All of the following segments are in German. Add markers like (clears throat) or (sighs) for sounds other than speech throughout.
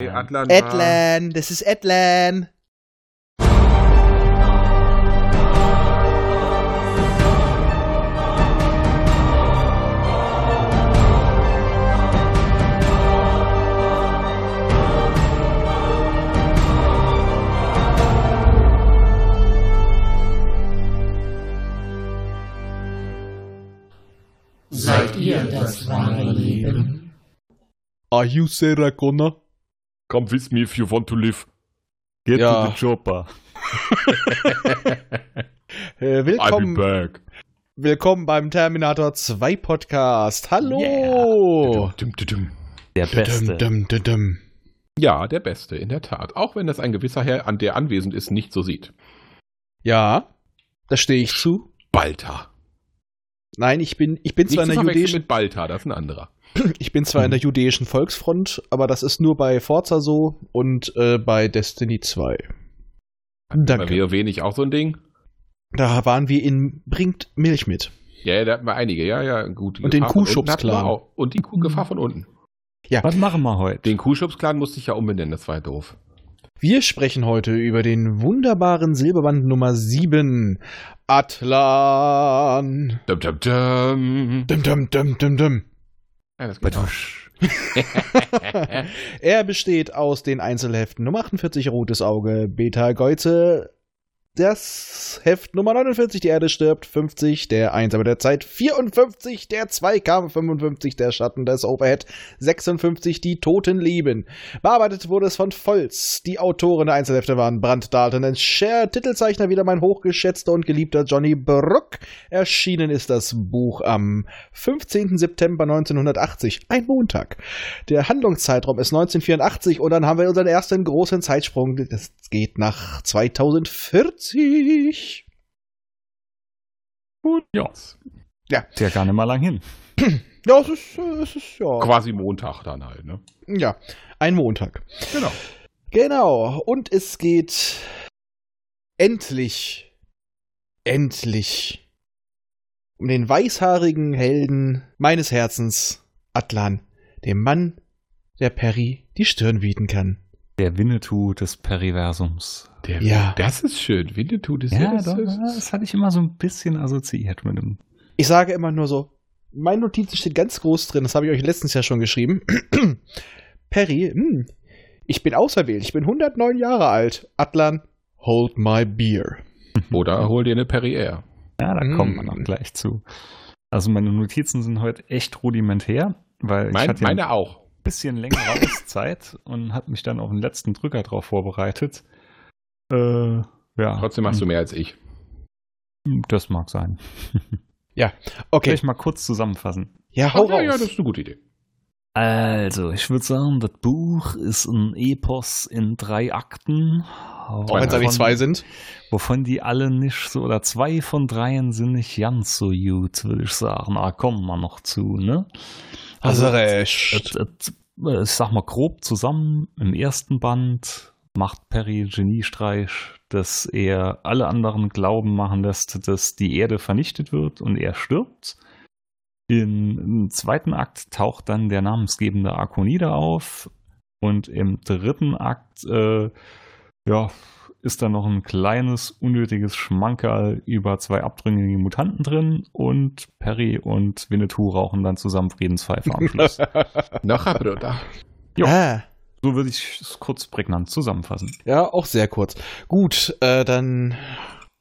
Atlan. Atlan, das ist Atlan. Seid ihr das wahre Leben? Are you Sarah Connor? Come with me if you want to live. Get Ja. to the chopper. (laughs) Äh, I'll be willkommen, back. willkommen beim Terminator 2 Podcast. Hallo. Der Beste. Ja, der Beste, in der Tat. Auch wenn das ein gewisser Herr, an der anwesend ist, nicht so sieht. Ja, da stehe ich zu. Balta. Nein, ich bin, ich bin Nicht zwar in der jüdischen, mit Balta, das ist ein anderer. (clears throat) ich bin zwar in der jüdischen Volksfront, aber das ist nur bei Forza so und äh, bei Destiny 2. Bei Danke. WoW nicht auch so ein Ding? Da waren wir in Bringt Milch mit. Ja, ja, da hatten wir einige, ja, ja, gut. Und den Gefahr Kuhschubs-Clan. auch. Und die Kuh Gefahr von unten. Was machen wir heute? Den Kuhschubs-Clan musste ich ja umbenennen, das war ja doof. Wir sprechen heute über den wunderbaren Silberband Nummer 7. Atlan. Dum, dum, dum. Dum, dum, dum, dum, dum. Ja, das geht (laughs) er besteht aus den Einzelheften Nummer 48 Rotes Auge, Beta Geuze, das Heft Nummer 49, die Erde stirbt, 50, der Einsame der Zeit, 54, der Zweikampf, 55, der Schatten des Overhead, 56, die Toten lieben. Bearbeitet wurde es von Volz. Die Autoren der Einzelhefte waren Brandt Dalton und Cher, Titelzeichner wieder mein hochgeschätzter und geliebter Johnny Bruck. Erschienen ist das Buch am 15. September 1980, ein Montag. Der Handlungszeitraum ist 1984 und dann haben wir unseren ersten großen Zeitsprung. Das geht nach 2040. Ja, Ja. der gar nicht mal lang hin. (clears throat) Ja, es ist, äh, es ist ja. Quasi Montag dann halt, ne? Ja, ein Montag. Genau. Genau. Und es geht endlich, endlich um den weißhaarigen Helden meines Herzens, Atlan, dem Mann, der Perry die Stirn bieten kann. Der Winnetou des Periversums. Der, Ja. Das ist schön. Winnetou, das Ja, das, doch, das, das hatte ich immer so ein bisschen assoziiert mit dem. Ich sage immer nur so, meine Notizen steht ganz groß drin, das habe ich euch letztens ja schon geschrieben. (clears throat) Perry, hm, ich bin auserwählt, ich bin 109 Jahre alt. Atlan, hold my beer. (laughs) Oder hol dir eine Perrier. Ja, da Mm. kommen wir noch gleich zu. Also meine Notizen sind heute echt rudimentär, weil Mein, ich hatte ja meine auch. Ein bisschen längere Auszeit (laughs) und habe mich dann auf den letzten Drücker drauf vorbereitet. Äh, ja. Trotzdem machst du mehr als ich. Das mag sein. Soll Okay, ich mal kurz zusammenfassen? ja, hau ja, raus. ja, das ist eine gute Idee. Also, ich würde sagen, das Buch ist ein Epos in drei Akten. Auch wenn es eigentlich zwei sind. Wovon die alle nicht so, oder zwei von dreien sind nicht ganz so gut, würde ich sagen. Ah, kommen wir noch zu, ne? Du Also, recht. et- äh, ich sag mal grob zusammen, im ersten Band macht Perry Geniestreich, dass er alle anderen glauben machen lässt, dass die Erde vernichtet wird und er stirbt. Im, zweiten Akt taucht dann der namensgebende Arkonida auf und im dritten Akt äh, ja, ist da noch ein kleines, unnötiges Schmankerl über zwei abtrünnige Mutanten drin und Perry und Winnetou rauchen dann zusammen Friedenspfeife am Schluss. (laughs) Nachher, Bruder. Jo. Ah, So würde ich es kurz prägnant zusammenfassen. ja, auch sehr kurz. Gut, äh, dann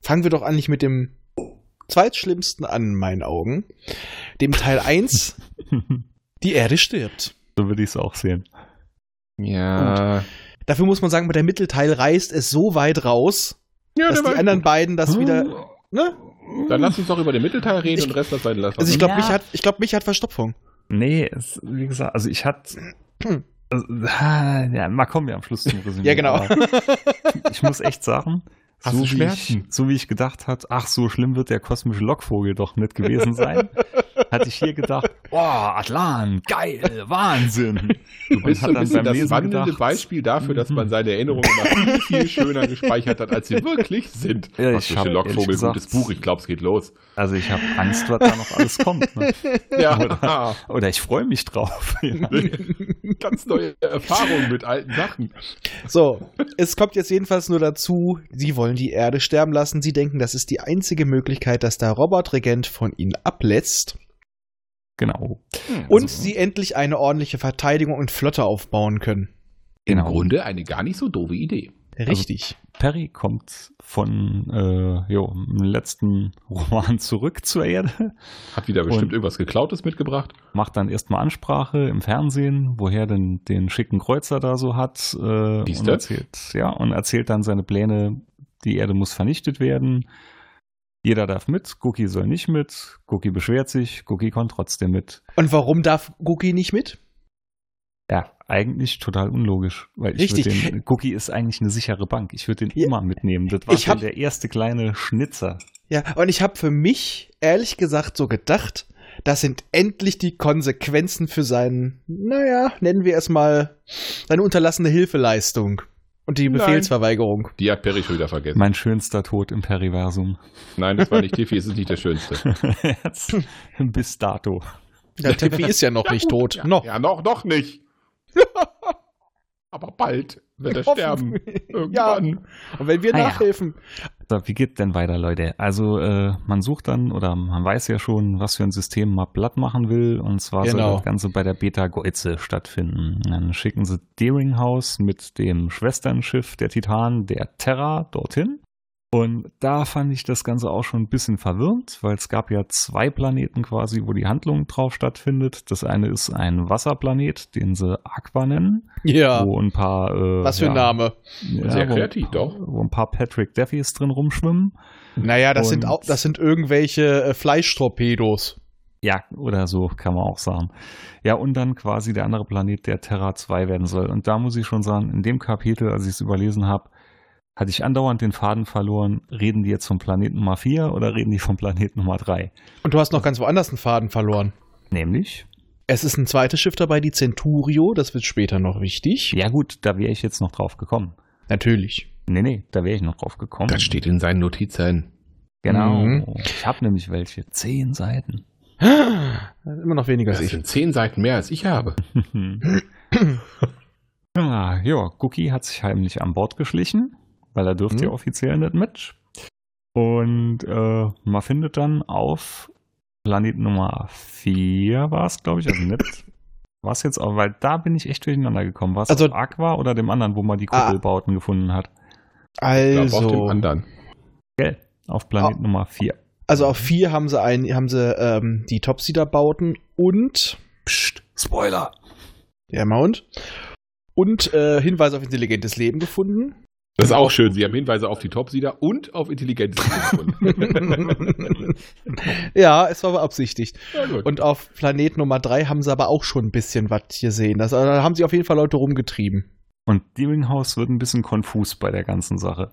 fangen wir doch eigentlich mit dem zweitschlimmsten an, in meinen Augen. Dem Teil 1, (laughs) die Erde stirbt. so würde ich es auch sehen. Ja. Dafür muss man sagen, der Mittelteil reißt es so weit raus, Ja, dass die anderen gut. beiden das wieder. Ne? Dann lass uns doch über den Mittelteil reden Ich- und den Rest das weiter lassen. Also ich glaube, Ja. mich hat, ich glaube, mich hat Verstopfung. Nee, es, wie gesagt, also ich hatte. (clears throat) Also, (laughs) ja, mal kommen wir am Schluss zum Resümee. Ja, genau. (laughs) Ich muss echt sagen, Hast so du wie, Schmerzen? ich, so wie ich gedacht hat, ach, so schlimm wird der kosmische Lockvogel doch nicht gewesen sein, (laughs) hatte ich hier gedacht, oh, Atlan, geil, Wahnsinn. Du bist so ein bisschen das Lesen wandelnde gedacht, Beispiel dafür, dass man mhm. seine Erinnerungen immer viel, viel schöner gespeichert hat, als sie wirklich sind. Ja, ich Kosmische hab ehrlich Lockvogel, gesagt- gutes Buch, ich glaube, es geht los. Also ich habe Angst, was da noch alles kommt. Ne? (laughs) Ja, Oder ich freue mich drauf. Ja. (laughs) ganz neue Erfahrungen mit alten Sachen. So, es kommt jetzt jedenfalls nur dazu, sie wollen die Erde sterben lassen. Sie denken, das ist die einzige Möglichkeit, dass der Robotregent von ihnen ablässt Genau. und Also- sie endlich eine ordentliche Verteidigung und Flotte aufbauen können. Im Genau. Grunde eine gar nicht so doofe Idee. Richtig. Perry kommt von äh, jo, dem letzten (laughs) Roman zurück zur Erde, Hat wieder bestimmt Und- irgendwas Geklautes mitgebracht. macht dann erstmal Ansprache im Fernsehen, woher denn den schicken Kreuzer da so hat äh, und Siehste? erzählt, ja, und erzählt dann seine Pläne, die Erde muss vernichtet werden. Jeder darf mit, Cookie soll nicht mit, Cookie beschwert sich, Cookie kommt trotzdem mit. Und warum darf Gookie nicht mit? Ja, eigentlich total unlogisch, weil ich Richtig. den Cookie ist eigentlich eine sichere Bank. Ich würde den Ja. immer mitnehmen. Das war Ich schon hab- der erste kleine Schnitzer. Ja, und ich habe für mich ehrlich gesagt so gedacht, das sind endlich die Konsequenzen für seinen, naja, nennen wir es mal, seine unterlassene Hilfeleistung und die Nein. Befehlsverweigerung. Die hat Perry schon wieder vergessen. Mein schönster Tod im Periversum. Nein, das war nicht Tiffy, es ist nicht der schönste. (laughs) Jetzt, Bis dato. Der Tiffy ist ja noch nicht tot. Ja, noch. ja, noch, noch nicht. (laughs) Aber bald wird er sterben. Ja, Irgendwann. und wenn wir Ah ja. So, wie geht denn weiter, Leute? Also, äh, man sucht dann oder man weiß ja schon, was für ein System man platt machen will. Und zwar soll Genau. das Ganze bei der Beta Geuze stattfinden. Dann schicken sie Deeringhouse mit dem Schwesternschiff der Titan, der Terra, dorthin. Und da fand ich das Ganze auch schon ein bisschen verwirrend, weil es gab ja zwei Planeten quasi, wo die Handlung drauf stattfindet. Das eine ist ein Wasserplanet, den sie Aqua nennen, Ja. wo ein paar äh, Was für ein ja, Name. ja, Sehr kreativ, doch. Wo ein paar Patrick Daffys drin rumschwimmen. Naja, das sind auch, das sind irgendwelche äh, Fleischtorpedos. Ja, oder so kann man auch sagen. Ja, und dann quasi der andere Planet, der Terra 2 werden soll. Und da muss ich schon sagen, in dem Kapitel, als ich es überlesen habe, hatte ich andauernd den Faden verloren. Reden die jetzt vom Planet Nummer 4 oder reden die vom Planet Nummer 3? Und du hast noch ganz woanders einen Faden verloren. Nämlich? Es ist ein zweites Schiff dabei, die Centurio. Das wird später noch wichtig. Ja gut, da wäre ich jetzt noch drauf gekommen. Natürlich. Nee, nee, da wäre ich noch drauf gekommen. Das steht in seinen Notizen. Genau. Mhm. Ich habe nämlich welche. Zehn Seiten. Immer noch weniger als Das ich. sind zehn Seiten mehr, als ich habe. ja, (laughs) ja, Cookie hat sich heimlich an Bord geschlichen, weil er dürfte Mhm. ja offiziell nicht mit. Und äh, man findet dann auf Planet Nummer 4 war es, glaube ich, also nicht. (laughs) War es jetzt auch, weil da bin ich echt durcheinander gekommen. War es Also- auf Aqua oder dem anderen, wo man die Ah. Kuppelbauten gefunden hat? Ich glaube, auf dem Also, anderen. Gell, auf Planet Ah. Nummer 4. also auf vier haben sie ein, haben sie ähm, die Topsider-Bauten und Psst, Spoiler! der Mount und äh, Hinweise auf intelligentes Leben gefunden. Das ist auch schön. Sie haben Hinweise auf die Topsieder und auf intelligentes Leben gefunden. (laughs) ja, es war beabsichtigt. Ja. Und auf Planet Nummer drei haben sie aber auch schon ein bisschen was gesehen. Das, also, da haben sie auf jeden Fall Leute rumgetrieben. Und Deeringhouse wird ein bisschen konfus bei der ganzen Sache.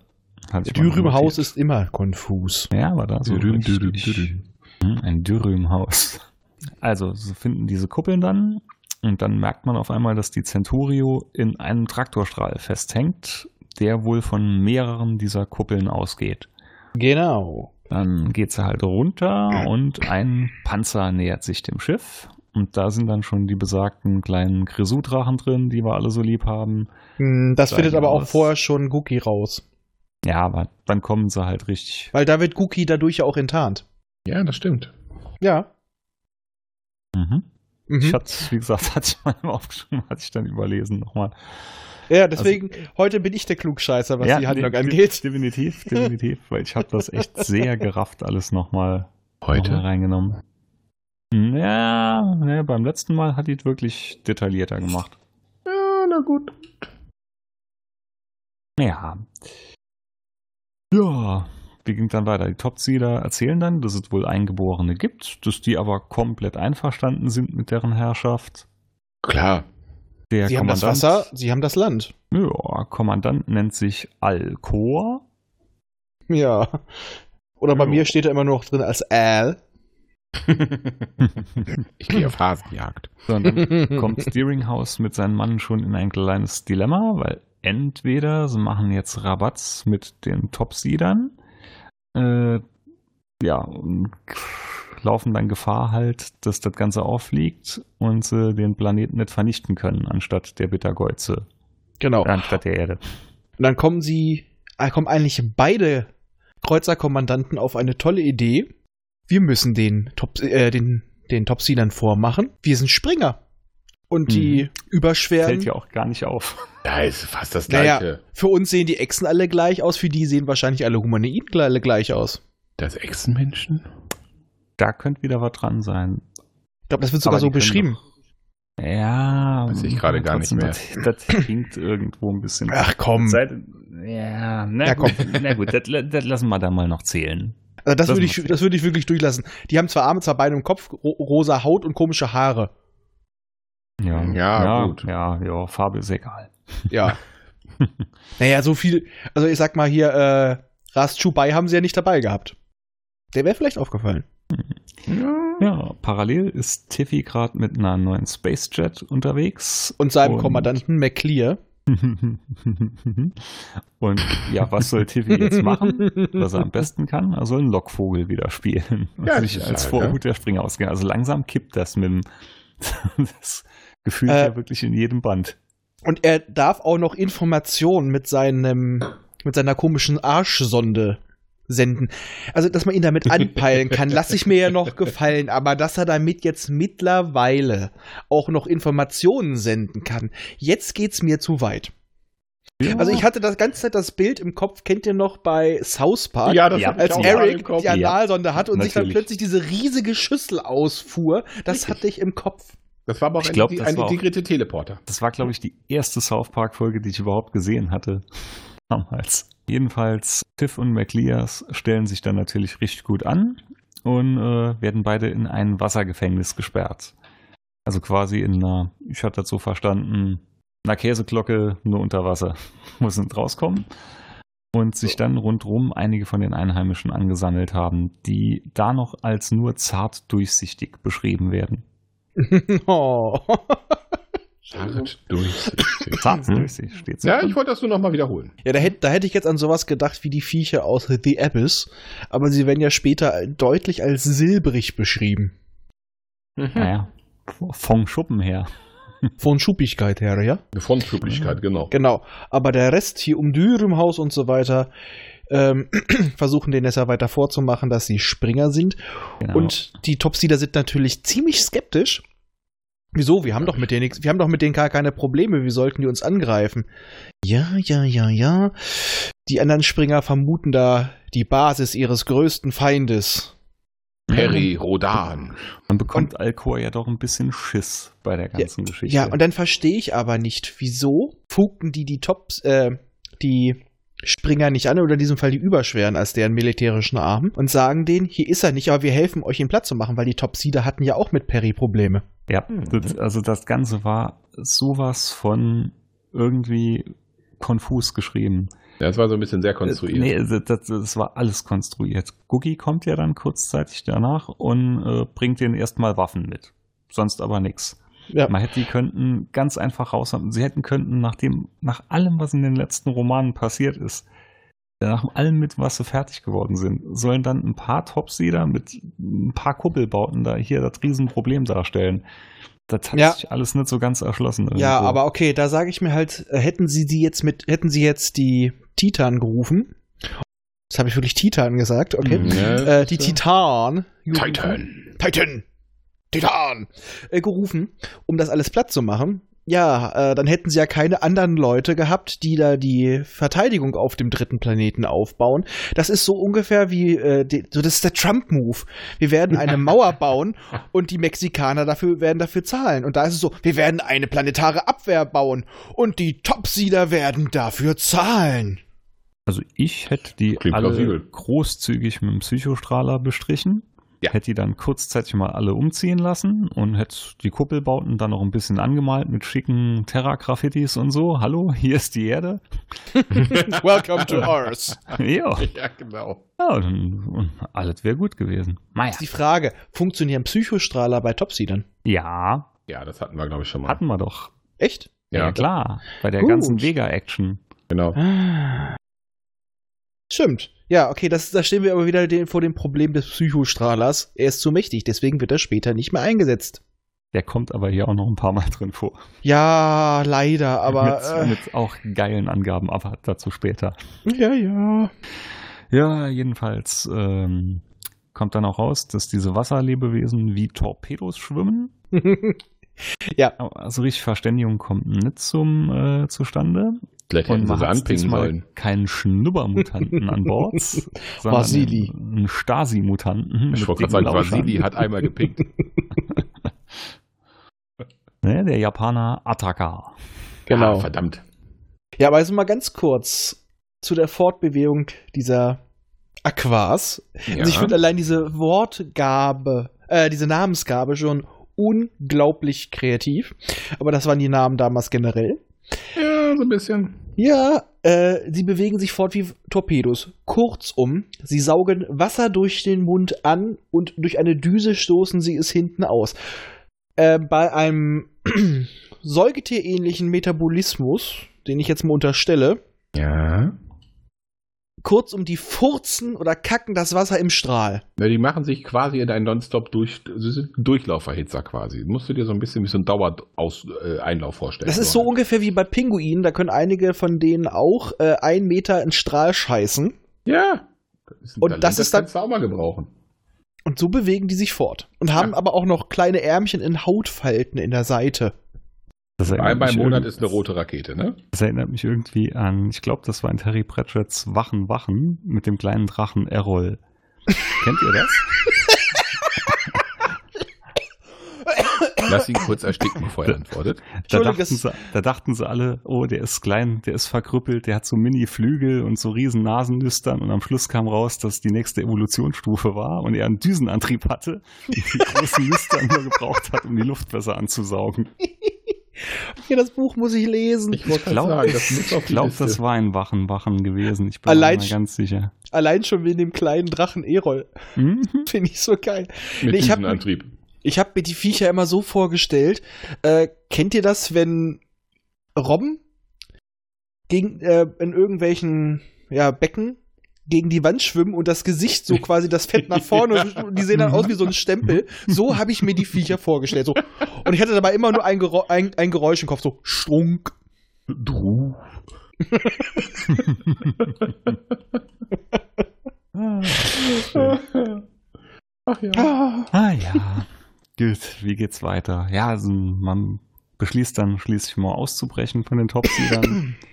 Dürümhaus ist immer konfus. Ja, aber da so Dürüm, dürüm, dürüm. Hm, Ein Dürümhaus. Also, sie finden diese Kuppeln dann und dann merkt man auf einmal, dass die Centurio in einem Traktorstrahl festhängt, der wohl von mehreren dieser Kuppeln ausgeht. Genau. Dann geht sie halt runter und ein Panzer nähert sich dem Schiff. Und da sind dann schon die besagten kleinen Grisou-Drachen drin, die wir alle so lieb haben. Hm, Das Zeigen findet aber auch vorher schon Gookie raus. Ja, aber dann kommen sie halt richtig. Weil da wird Gookie dadurch ja auch enttarnt. ja, das stimmt. Ja. Mhm. Mhm. Ich hatte, wie gesagt, (laughs) hatte ich mal aufgeschrieben, hatte ich dann überlesen nochmal. Ja, deswegen, heute bin ich der Klugscheißer, was die Handlung angeht. (laughs) Definitiv, definitiv, weil ich habe das echt (laughs) sehr gerafft alles nochmal noch mal Heute? reingenommen. Ja, ne, beim letzten Mal hat die es wirklich detaillierter gemacht. Ja, na gut. Ja. Ja, wie ging dann weiter? Die Topseeder erzählen dann, dass es wohl Eingeborene gibt, dass die aber komplett einverstanden sind mit deren Herrschaft. Klar. Der Sie haben das Kommandant- Wasser, sie haben das Land. Ja, Kommandant nennt sich Alcor. Ja. Oder bei Ja. mir steht er immer nur noch drin als Al. (laughs) Ich gehe auf Hasenjagd. So, und dann kommt Steeringhouse mit seinen Mann schon in ein kleines Dilemma, weil entweder sie machen jetzt Rabatz mit den Topseedern, äh, ja, laufen dann Gefahr halt, dass das Ganze auffliegt und sie den Planeten nicht vernichten können, anstatt der Bittergeuze, Genau. anstatt der Erde. Und dann kommen sie, äh, kommen eigentlich beide Kreuzerkommandanten auf eine tolle Idee. Wir müssen den Top, äh, den, den Topseedern vormachen. Wir sind Springer. Und die überschweren. Fällt ja auch gar nicht auf. Ja, ist fast das Naja. Gleiche. Für uns sehen die Echsen alle gleich aus, für die sehen wahrscheinlich alle Humanoiden alle gleich aus. Das Echsenmenschen? Da könnte wieder was dran sein. Ich glaube, das wird sogar Aber so beschrieben. Ja, Weiß ich gerade gar nicht mehr. Das, das klingt irgendwo ein bisschen. Ach komm. Seit, ja, na Ja, gut, na gut das, das lassen wir da mal noch zählen. Also das Das würde ich, das würde ich wirklich durchlassen. Die haben zwar Arme, zwar Beine im Kopf, ro rosa Haut und komische Haare. Ja, Ja, gut. Ja, ja, Farbe ist egal. Ja. (laughs) naja, so viel. Also ich sag mal hier, äh, Ras Chubai haben sie ja nicht dabei gehabt. Der wäre vielleicht aufgefallen. Ja, parallel ist Tiffy gerade mit einer neuen Spacejet unterwegs. Und seinem Und- Kommandanten McClear. (laughs) Und ja, was soll Tiffy jetzt machen? Was er am besten kann? Er soll einen Lockvogel wieder spielen. Und Ja, (laughs) sich als halt, Vorhut der Springer ausgehen. Also langsam kippt das mit dem. (laughs) Das gefühlt Äh, ja wirklich in jedem Band. Und er darf auch noch Informationen mit seinem, mit seiner komischen Arschsonde senden. Also, dass man ihn damit anpeilen kann, lasse ich mir ja noch (laughs) gefallen. Aber dass er damit jetzt mittlerweile auch noch Informationen senden kann, jetzt geht's mir zu weit. Also ich hatte das ganze Zeit das Bild im Kopf, kennt ihr noch bei South Park? Ja, das Ja. als Eric Kopf. die Analsonde hat und sich dann natürlich. plötzlich diese riesige Schüssel ausfuhr, das hatte ich im Kopf. Das war aber auch Ich ein, glaub, ein das war auch- integrierter Teleporter. Das war, glaube ich, die erste South Park-Folge, die ich überhaupt gesehen hatte. Damals. Jedenfalls, Tiff und McLears stellen sich dann natürlich richtig gut an und äh, werden beide in ein Wassergefängnis gesperrt. Also quasi in einer, ich hatte das so verstanden, einer Käseglocke nur unter Wasser. (laughs) Muss nicht rauskommen. Und sich dann rundrum einige von den Einheimischen angesammelt haben, die da noch als nur zart durchsichtig beschrieben werden. (laughs) oh. Zart durchsichtig. Zart Mhm. durchsichtig steht so. Ja, ich wollte das nur nochmal wiederholen. Ja, da hätte, da hätte ich jetzt an sowas gedacht wie die Viecher aus The Abyss, aber sie werden ja später deutlich als silbrig beschrieben. Naja, vom Schuppen her. Von Schuppigkeit her, ja? Eine Frontschupplichkeit, genau. Genau. Aber der Rest hier um Dürümhaus und so weiter ähm, (clears throat) versuchen den Nesser weiter vorzumachen, dass sie Springer sind. Genau. Und die Topseeder sind natürlich ziemlich skeptisch. Wieso? Wir haben doch mit denen nichts, wir haben doch mit denen gar keine Probleme, wie sollten die uns angreifen? Ja, ja, ja, ja. Die anderen Springer vermuten da die Basis ihres größten Feindes. Perry Rodan. Man bekommt Alcor ja doch ein bisschen Schiss bei der ganzen Geschichte. Ja, und dann verstehe ich aber nicht, wieso fugten die die Tops, äh, die Springer nicht an, oder in diesem Fall die Überschweren als deren militärischen Arm, und sagen denen, hier ist er nicht, aber wir helfen euch, ihn platt zu machen, weil die Topsieder hatten ja auch mit Perry Probleme. ja das, also das Ganze war sowas von irgendwie konfus geschrieben. Das war so ein bisschen sehr konstruiert. Nee, das, das, das war alles konstruiert. Googie kommt ja dann kurzzeitig danach und äh, bringt denen erstmal Waffen mit. Sonst aber nichts. Ja. Man hätte die könnten ganz einfach raus haben. Sie hätten könnten nach dem, nach allem, was in den letzten Romanen passiert ist, nach allem mit was sie fertig geworden sind, sollen dann ein paar Topseeder mit ein paar Kuppelbauten da hier das Riesenproblem darstellen. Das hat Ja. sich alles nicht so ganz erschlossen. Ja, irgendwo. aber okay, da sage ich mir halt, äh, hätten sie die jetzt mit, hätten sie jetzt die Titan gerufen, das habe ich wirklich Titan gesagt, okay, Mhm. Ja, äh, die Titan, Titan. Titan, Titan, äh, gerufen, um das alles platt zu machen. Ja, äh, dann hätten sie ja keine anderen Leute gehabt, die da die Verteidigung auf dem dritten Planeten aufbauen. Das ist so ungefähr wie, äh, die, so das ist der Trump-Move. Wir werden eine (laughs) Mauer bauen und die Mexikaner dafür werden dafür zahlen. Und da ist es so, wir werden eine planetare Abwehr bauen und die Topsieder werden dafür zahlen. Also ich hätte die Klingt alle plausibel. großzügig mit dem Psychostrahler bestrichen. Ja. Hätte die dann kurzzeitig mal alle umziehen lassen und hätte die Kuppelbauten dann noch ein bisschen angemalt mit schicken Terra-Graffitis und so. Hallo, hier ist die Erde. (laughs) Welcome to ours. ja, Ja, genau. ja und, und alles wäre gut gewesen. Naja. Ist die Frage, funktionieren Psychostrahler bei Topseedern? Ja, Ja, das hatten wir, glaube ich, schon mal. hatten wir doch. Echt? Ja, Ja. klar. Bei der Gut. ganzen Vega-Action. Genau. Stimmt. Ja, okay, das, da stehen wir aber wieder den, vor dem Problem des Psychostrahlers. Er ist zu mächtig, deswegen wird er später nicht mehr eingesetzt. Der kommt aber hier auch noch ein paar Mal drin vor. Ja, leider, aber. mit, mit auch geilen Angaben, aber dazu später. äh, ja, ja. Ja, jedenfalls ähm, kommt dann auch raus, dass diese Wasserlebewesen wie Torpedos schwimmen. (laughs) ja, Also richtig Verständigung kommt nicht zum äh, zustande. Vielleicht hätten sie sie anpingen sollen. keinen Schnubbermutanten an Bord, (laughs) sondern Vasili. einen Stasi-Mutanten. Ich wollte gerade sagen, Lauschern. Vasili hat einmal gepinkt. (laughs) Ne, der Japaner Ataka. genau. Ah, verdammt. Ja, aber also mal ganz kurz zu der Fortbewegung dieser Aquas. Ja. Also ich finde allein diese Wortgabe, äh, diese Namensgabe schon unglaublich kreativ. Aber das waren die Namen damals generell. ja, so ein bisschen. Ja, äh, sie bewegen sich fort wie Torpedos. Kurzum, sie saugen Wasser durch den Mund an und durch eine Düse stoßen sie es hinten aus. Äh, bei einem (clears throat) säugetierähnlichen Metabolismus, den ich jetzt mal unterstelle, Ja. Kurzum, die furzen oder kacken das Wasser im Strahl. Na, die machen sich quasi in einen Nonstop durch, sie sind Durchlauferhitzer quasi. Musst du dir so ein bisschen wie so ein Dauereinlauf vorstellen. Das ist so ungefähr wie bei Pinguinen, da können einige von denen auch äh, ein Meter in Strahl scheißen. Ja. Das ist Und Talent, das ist dann- kannst du auch mal gebrauchen. Und so bewegen die sich fort. Und haben Ja. aber auch noch kleine Ärmchen in Hautfalten in der Seite. Das Einmal im Monat ist eine rote Rakete, ne? das erinnert mich irgendwie an, ich glaube, das war in Terry Pratchett's Wachen, Wachen mit dem kleinen Drachen Errol. Kennt ihr das? (laughs) Lass ihn kurz ersticken, bevor er antwortet. Da dachten, sie, da dachten sie alle, oh, der ist klein, der ist verkrüppelt, der hat so Mini-Flügel und so riesen Nasennüstern und am Schluss kam raus, dass die nächste Evolutionsstufe war und er einen Düsenantrieb hatte und (laughs) die großen Nüstern nur gebraucht hat, um die Luft besser anzusaugen. Okay, das Buch muss ich lesen. Ich Ich glaube, das glaub, das war ein Wachen, Wachen gewesen. Ich bin Allein mir ganz sicher. Allein schon wegen dem kleinen Drachen Erol. Mhm. (laughs) Finde ich so geil. mit Nee, ich hab- diesem Antrieb. Ich habe mir die Viecher immer so vorgestellt. Äh, kennt ihr das, wenn Robben gegen, äh, in irgendwelchen ja, Becken gegen die Wand schwimmen und das Gesicht so quasi das Fett nach vorne und (laughs) die sehen dann aus wie so ein Stempel. So habe ich mir die Viecher vorgestellt. So. Und ich hatte dabei immer nur ein, Geräusch, ein, ein Geräusch im Kopf, so strunk. Du. Ach ja. Ah. Ja. Gut, wie geht's weiter? Ja, also man beschließt dann schließlich mal auszubrechen von den Topseedern. (clears throat)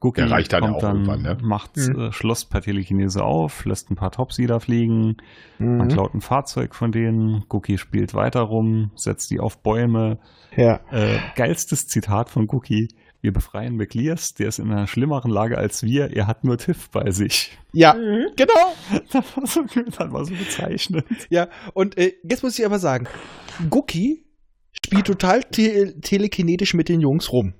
Gucki Der reicht dann kommt auch dann, irgendwann, ne? macht Mhm. äh, Schloss per Telekinese auf, lässt ein paar Topseeder fliegen, man Mhm. klaut ein Fahrzeug von denen, Gucki spielt weiter rum, setzt die auf Bäume. Ja. Äh, geilstes Zitat von Gucki. Wir befreien McLears, der ist in einer schlimmeren Lage als wir, er hat nur Tiff bei sich. Ja, genau. (laughs) Das war so, das war so bezeichnend. Ja, und äh, jetzt muss ich aber sagen, Guki spielt total te telekinetisch mit den Jungs rum.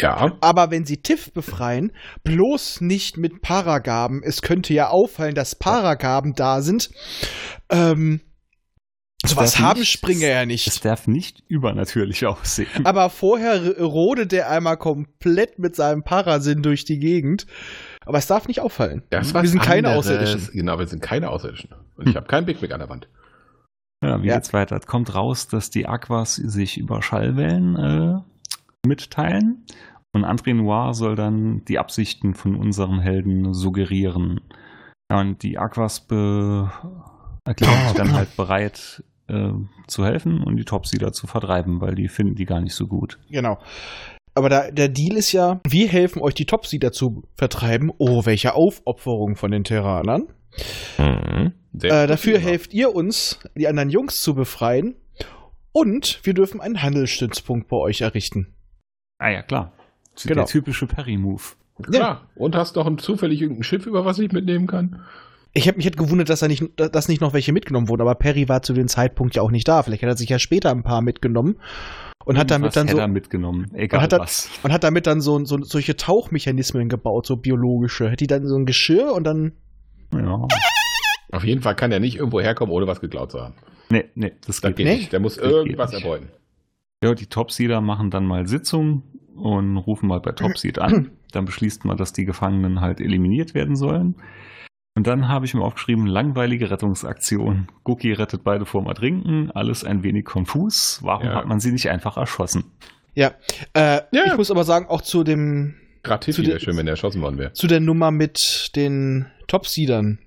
Ja. Aber wenn sie Tiff befreien, bloß nicht mit Paragaben. Es könnte ja auffallen, dass Paragaben da sind. Ähm, sowas haben nicht- Springer ja Es nicht. darf nicht übernatürlich aussehen. Aber vorher rodet der einmal komplett mit seinem Parasinn durch die Gegend. Aber es darf nicht auffallen. Das Wir sind keine anderes. Außerirdischen. Genau, wir sind keine Außerirdischen. Und ich habe keinen Big Mac an der Wand. Ja, wie Ja. geht's weiter? Es kommt raus, dass die Aquas sich über Schallwellen äh, mitteilen und André Noir soll dann die Absichten von unseren Helden suggerieren. Ja, und die Aquas be erklären sich dann halt bereit äh, zu helfen und die Topseeder zu vertreiben, weil die finden die gar nicht so gut. Genau. Aber da, der Deal ist ja, wir helfen euch die Topseeder zu vertreiben. Oh, welche Aufopferung von den Terranern. Äh, dafür helft ihr uns, die anderen Jungs zu befreien. Und wir dürfen einen Handelsstützpunkt bei euch errichten. Ah ja, klar. Genau. Der typische Perry-Move. Klar. Und hast noch ein zufällig irgendein Schiff, über was ich mitnehmen kann? Ich habe mich hätte gewundert, dass da nicht, dass nicht noch welche mitgenommen wurden, aber Perry war zu dem Zeitpunkt ja auch nicht da. Vielleicht hat er sich ja später ein paar mitgenommen und hat damit Was dann hätte so er mitgenommen, egal hat er- was. und hat damit dann so, so solche Tauchmechanismen gebaut, so biologische. Hätte die dann so ein Geschirr und dann Ja. Auf jeden Fall kann er nicht irgendwo herkommen, ohne was geklaut zu haben. Nee, nee, das Das geht geht Nee. nicht. Der muss Das irgendwas erbeuten. Ja, die Topseeder machen dann mal Sitzung und rufen mal bei Topseed an. (clears throat) Dann beschließt man, dass die Gefangenen halt eliminiert werden sollen. Und dann habe ich mir aufgeschrieben, langweilige Rettungsaktion. Guki rettet beide vorm Ertrinken, alles ein wenig konfus. Warum Ja. hat man sie nicht einfach erschossen? ja. Äh, Ja. Ich muss aber sagen, auch zu dem Gerade Zu Tiffy der- wäre schön, wenn er erschossen worden wäre. zu der Nummer mit den Topseedern.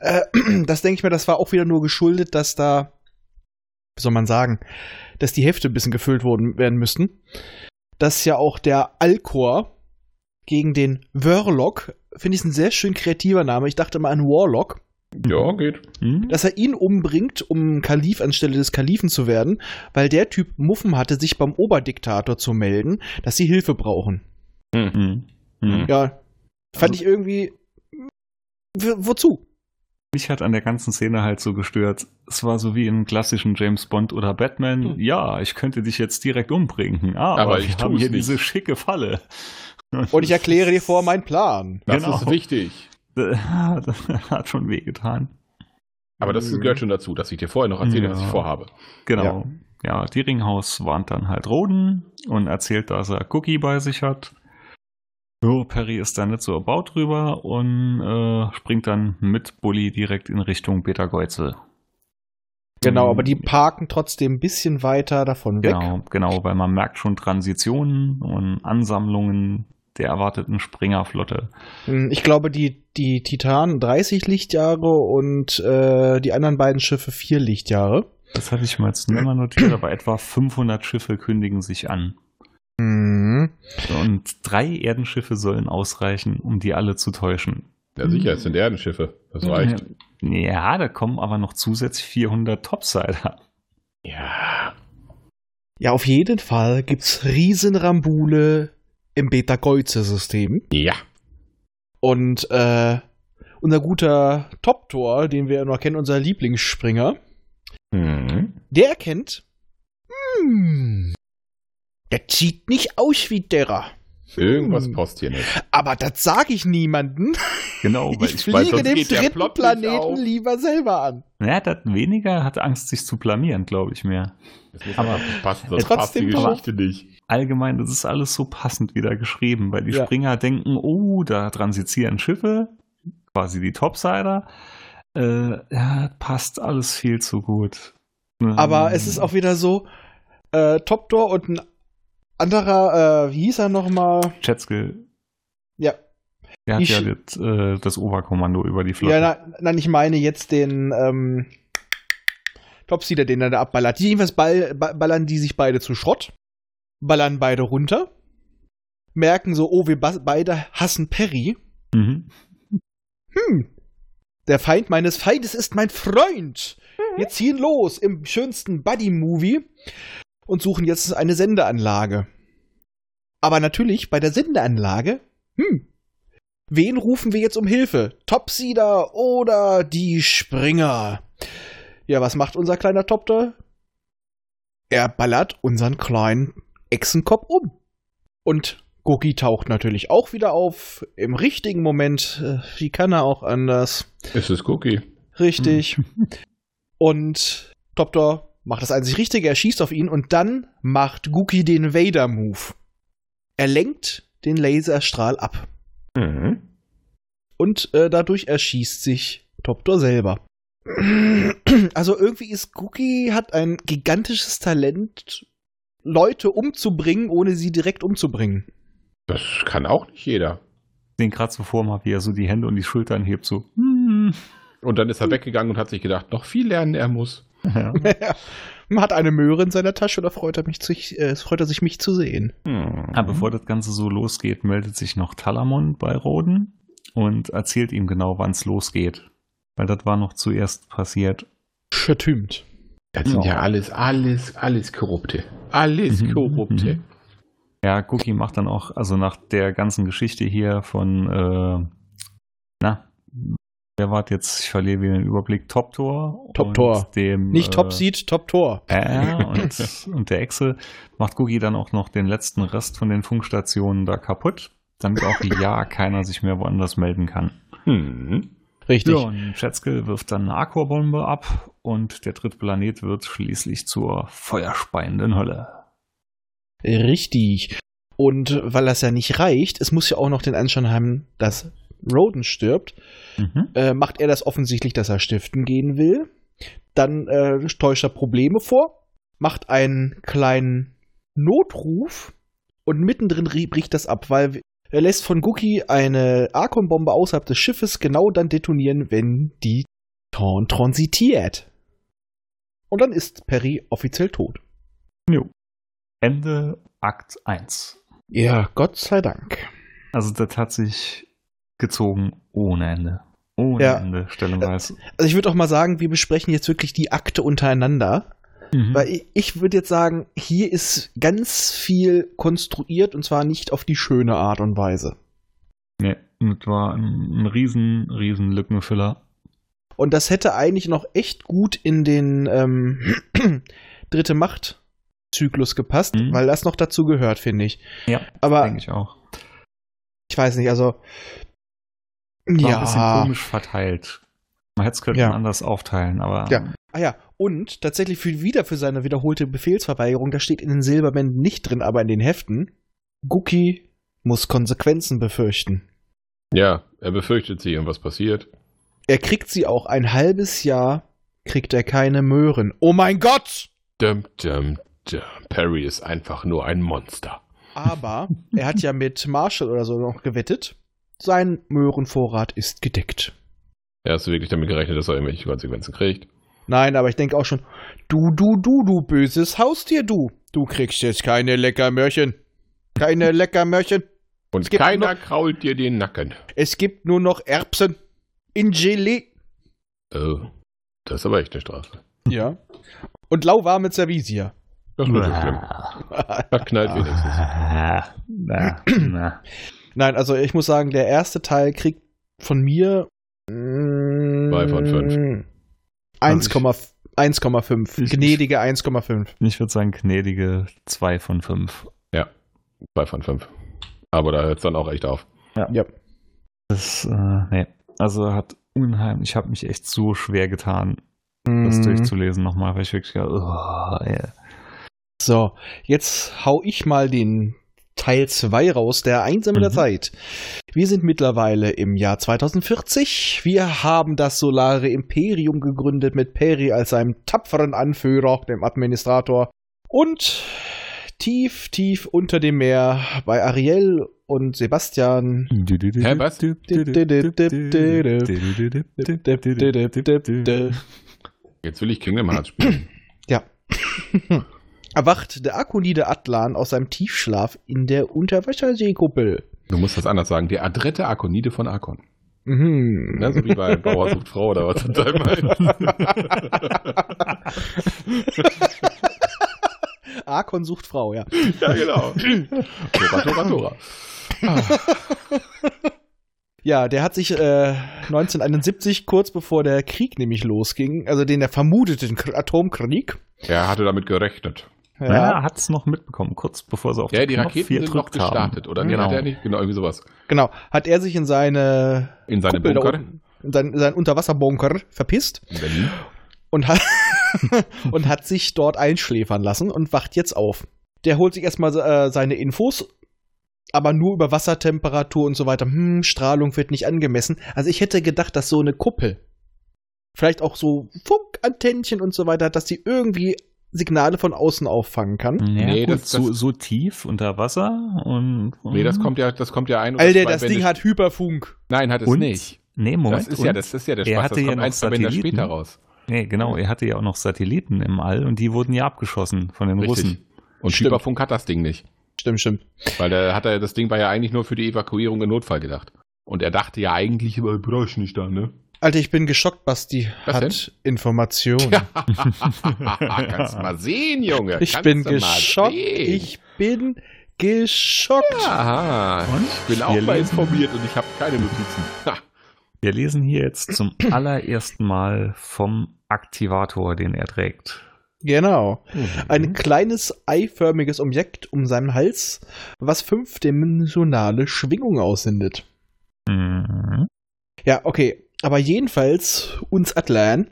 Äh, (clears throat) Das denke ich mir, das war auch wieder nur geschuldet, dass da, wie soll man sagen, dass die Hefte ein bisschen gefüllt worden werden müssten. Dass ja auch der Alcor gegen den Warlock, finde ich ein sehr schön kreativer Name. Ich dachte mal an Warlock, Ja, geht. Hm? dass er ihn umbringt, um Kalif anstelle des Kalifen zu werden, weil der Typ Muffen hatte, sich beim Oberdiktator zu melden, dass sie Hilfe brauchen. Hm. Hm. Hm. Ja, fand Also- ich irgendwie. Wozu? Mich hat an der ganzen Szene halt so gestört. Es war so wie in klassischen James Bond oder Batman. Hm. Ja, ich könnte dich jetzt direkt umbringen, aber, Aber ich tu's hier nicht. diese schicke Falle. Und ich erkläre dir vor meinen Plan. Das Genau. ist wichtig. (laughs) das hat schon wehgetan. Aber das gehört schon dazu, dass ich dir vorher noch erzähle, was Ja. ich vorhabe. Genau. Ja, die Ringhaus warnt dann halt Roden und erzählt, dass er Cookie bei sich hat. So, Perry ist da nicht so erbaut drüber und äh, springt dann mit Bully direkt in Richtung Peter Geuzel. Genau, aber die parken trotzdem ein bisschen weiter davon weg. Genau, genau, weil man merkt schon Transitionen und Ansammlungen der erwarteten Springerflotte. Hm, Ich glaube, die, die Titan 30 Lichtjahre und äh, die anderen beiden Schiffe 4 Lichtjahre. Das hatte ich mir jetzt nicht mehr notiert, aber etwa 500 Schiffe kündigen sich an. Mhm. Und drei Erdenschiffe sollen ausreichen, um die alle zu täuschen. Ja, sicher, es sind Erdenschiffe. Das reicht. Ja, da kommen aber noch zusätzlich 400 Topsider. Ja. Ja, auf jeden Fall gibt's Riesenrambule im Beta-Geuze-System. Ja. Und äh, unser guter Top-Tor, den wir noch kennen, unser Lieblingsspringer, Mhm. der erkennt, hm, der sieht nicht aus wie derer. Irgendwas Hm. passt hier nicht. Aber das sage ich niemanden. Genau, weil Ich ich, weiß, fliege sonst den dritten Planeten lieber selber an. naja, das weniger hat Angst, sich zu blamieren, glaube ich mir. Das Aber- passen, sonst Trotzdem passt die. Geschichte nicht. Allgemein, das ist alles so passend wieder geschrieben, weil die Ja. Springer denken, oh, da transitieren Schiffe, quasi die Topsider. Äh, ja, passt alles viel zu gut. Aber Ähm, es ist auch wieder so, äh, Top-Tor und ein anderer, äh, wie hieß er nochmal? Schätzke, Ja, der hat Ich- ja das, äh, das Oberkommando über die Flotte. ja na, nein, ich meine jetzt den ähm, Topseeder, den er da abballert. Jedenfalls ball, ba- ballern die sich beide zu Schrott, ballern beide runter, merken so, oh, wir beide hassen Perry. Mhm. Hm, der Feind meines Feindes ist mein Freund. Wir ziehen los im schönsten Buddy-Movie und suchen jetzt eine Sendeanlage. Aber natürlich bei der Sendeanlage, hm, wen rufen wir jetzt um Hilfe? Topseeder oder die Springer? Ja, was macht unser kleiner Topter? Er ballert unseren kleinen Echsenkopf um. Und Goki taucht natürlich auch wieder auf. Im richtigen Moment. Äh, Wie kann er auch anders? Ist es Cookie? Richtig. Und Topter macht das einzig Richtige, er schießt auf ihn und dann macht Gookie den Vader-Move. Er lenkt den Laserstrahl ab. Mhm. Und äh, dadurch erschießt sich Topter selber. (clears throat) Also irgendwie ist Gookie hat ein gigantisches Talent, Leute umzubringen, ohne sie direkt umzubringen. Das kann auch nicht jeder. Den gerade so vor mal, wie er so die Hände und die Schultern hebt, so. hm. Und dann ist er weggegangen und hat sich gedacht, noch viel lernen er muss. (laughs) Ja. Man hat eine Möhre in seiner Tasche, da freut er, mich sich, äh, freut er sich, mich zu sehen. Mhm. Aber bevor das Ganze so losgeht, meldet sich noch Talamon bei Roden und erzählt ihm genau, wann es losgeht. Weil das war noch zuerst passiert. Vertümt. Das sind Ja. ja alles, alles, alles Korrupte. Alles Mhm. Korrupte. Mhm. Ja, Cookie macht dann auch, also nach der ganzen Geschichte hier von, äh, na, wer war jetzt? Ich verliere wieder den Überblick. Top Tor. Top Tor. Dem, Nicht äh, Top Seed, Top Tor. Äh, und, (laughs) und der Echse macht Googie dann auch noch den letzten Rest von den Funkstationen da kaputt, damit auch (laughs) ja keiner sich mehr woanders melden kann. Hm. Richtig. Ja, und Schätzke wirft dann eine Aquabombe ab und der dritte Planet wird schließlich zur feuerspeienden Hölle. Richtig. Und weil das ja nicht reicht, es muss ja auch noch den Anschein haben, dass Roden stirbt, Mhm. äh, macht er das offensichtlich, dass er stiften gehen will. Dann äh, täuscht er Probleme vor, macht einen kleinen Notruf und mittendrin bricht das ab, weil er lässt von Gookie eine Archon-Bombe außerhalb des Schiffes genau dann detonieren, wenn die Torn transitiert. Und dann ist Perry offiziell tot. Ende Akt 1. Ja, Gott sei Dank. Also das hat sich gezogen ohne Ende. Ohne Ja. Ende, stellenweise. Also ich würde auch mal sagen, wir besprechen jetzt wirklich die Akte untereinander. Mhm. Weil ich, ich würde jetzt sagen, hier ist ganz viel konstruiert und zwar nicht auf die schöne Art und Weise. Nee, das war ein, ein riesen, riesen Lückenfüller. Und das hätte eigentlich noch echt gut in den ähm, (clears throat) dritte Macht-Zyklus gepasst, Mhm. weil das noch dazu gehört, finde ich. Ja, Aber denke ich auch. ich weiß nicht, also. War ein bisschen Ja. komisch verteilt. Man hätte es können Ja. anders aufteilen, aber Ja. Ah ja, und tatsächlich für, wieder für seine wiederholte Befehlsverweigerung, das steht in den Silberbänden nicht drin, aber in den Heften. Guki muss Konsequenzen befürchten. Ja, er befürchtet sie und was passiert? Er kriegt sie auch ein halbes Jahr, kriegt er keine Möhren. Oh mein Gott! Dum, dum, dum. Perry ist einfach nur ein Monster. Aber er hat ja mit Marshall oder so noch gewettet. Sein Möhrenvorrat ist gedeckt. Er hast du wirklich damit gerechnet, dass er irgendwelche Konsequenzen kriegt? Nein, aber ich denke auch schon, du, du, du, du böses Haustier, du. Du kriegst jetzt keine Leckermörchen. Keine (laughs) Leckermörchen. Und keiner krault dir den Nacken. Es gibt nur noch Erbsen in Gelee. Oh, das ist aber echt eine Strafe. Ja. Und lauwarme Servisia. Das ist nicht so schlimm. (laughs) Das knallt wenigstens. Ah, na, na. Nein, also ich muss sagen, der erste Teil kriegt von mir Zwei von fünf. 1,5. 1,5. Ich- Gnädige 1,5. Ich würde sagen, gnädige 2 von 5. Zwei von fünf. Aber da hört es dann auch echt auf. Ja. Das, äh, nee. Also hat unheimlich, ich habe mich echt so schwer getan, das Mhm. durchzulesen nochmal, weil ich wirklich, gedacht, oh, ey. So, jetzt hau ich mal den Teil 2 raus, der Einsame der Mhm. Zeit. Wir sind mittlerweile im Jahr 2040. Wir haben das Solare Imperium gegründet mit Peri als seinem tapferen Anführer, dem Administrator. Und tief, tief unter dem Meer bei Ariel und Sebastian? Jetzt will ich Kingdom Hearts spielen. Erwacht der Akonide Atlan aus seinem Tiefschlaf in der Unterwasserseekuppel. Du musst das anders sagen. Der adrette Akonide von Akon. Mhm. Ne, so wie bei Bauer sucht Frau oder was das Arkon (laughs) sucht Frau, ja. Ja, genau. Tora, Tora, Tora. Ja, der hat sich äh, 1971, kurz bevor der Krieg nämlich losging, also den er vermuteten Atomkrieg. Er hatte damit gerechnet. Ja, er hat es noch mitbekommen, kurz bevor sie auf Ja, die Knopf Raketen hier sind noch gedrückt haben. gestartet, oder? Nee, Genau. hat er nicht? Genau, irgendwie sowas. genau, hat er sich in seine In seine Kuppel Bunker unten- in sein, in sein Unterwasserbunker verpisst in Berlin. und hat, (laughs) und hat sich dort einschläfern lassen und wacht jetzt auf. Der holt sich erstmal äh, seine Infos, aber nur über Wassertemperatur und so weiter. Hm, Strahlung wird nicht angemessen. Also ich hätte gedacht, dass so eine Kuppel, vielleicht auch so Funkantennchen und so weiter, dass die irgendwie Signale von außen auffangen kann. Ja, Nee, gut, das- so, das- so tief unter Wasser und. Nee, das kommt ja, das kommt ja ein oder Alter, zwei das Bände Ding hat Hyperfunk. Nein, hat es Und? nicht. Nee, Moment. das ist ja, und- das ist ja der er Spaß. hatte Das ja kommt noch ein, zwei Bände Satelliten. später raus. Nee, genau, er hatte ja auch noch Satelliten im All und die wurden ja abgeschossen von den Richtig. Russen. Und Stimmt. Hyperfunk hat das Ding nicht. Stimmt, stimmt. Weil der hat er, das Ding war ja eigentlich nur für die Evakuierung im Notfall gedacht. Und er dachte ja eigentlich, aber brauche ich nicht da, ne? Alter, ich bin geschockt, Basti Was hat denn? Informationen. (laughs) Kannst mal sehen, Junge. Ich Kannst bin geschockt. Ich bin geschockt. Aha. Und? Ich bin auch Wir mal lesen- informiert und ich habe keine Notizen. Ha. Wir lesen hier jetzt zum (clears throat) allerersten Mal vom Aktivator, den er trägt. Genau. Mhm. Ein kleines eiförmiges Objekt um seinen Hals, was fünfdimensionale Schwingung aussendet. Mhm. Ja, okay. Aber jedenfalls, uns Atlan,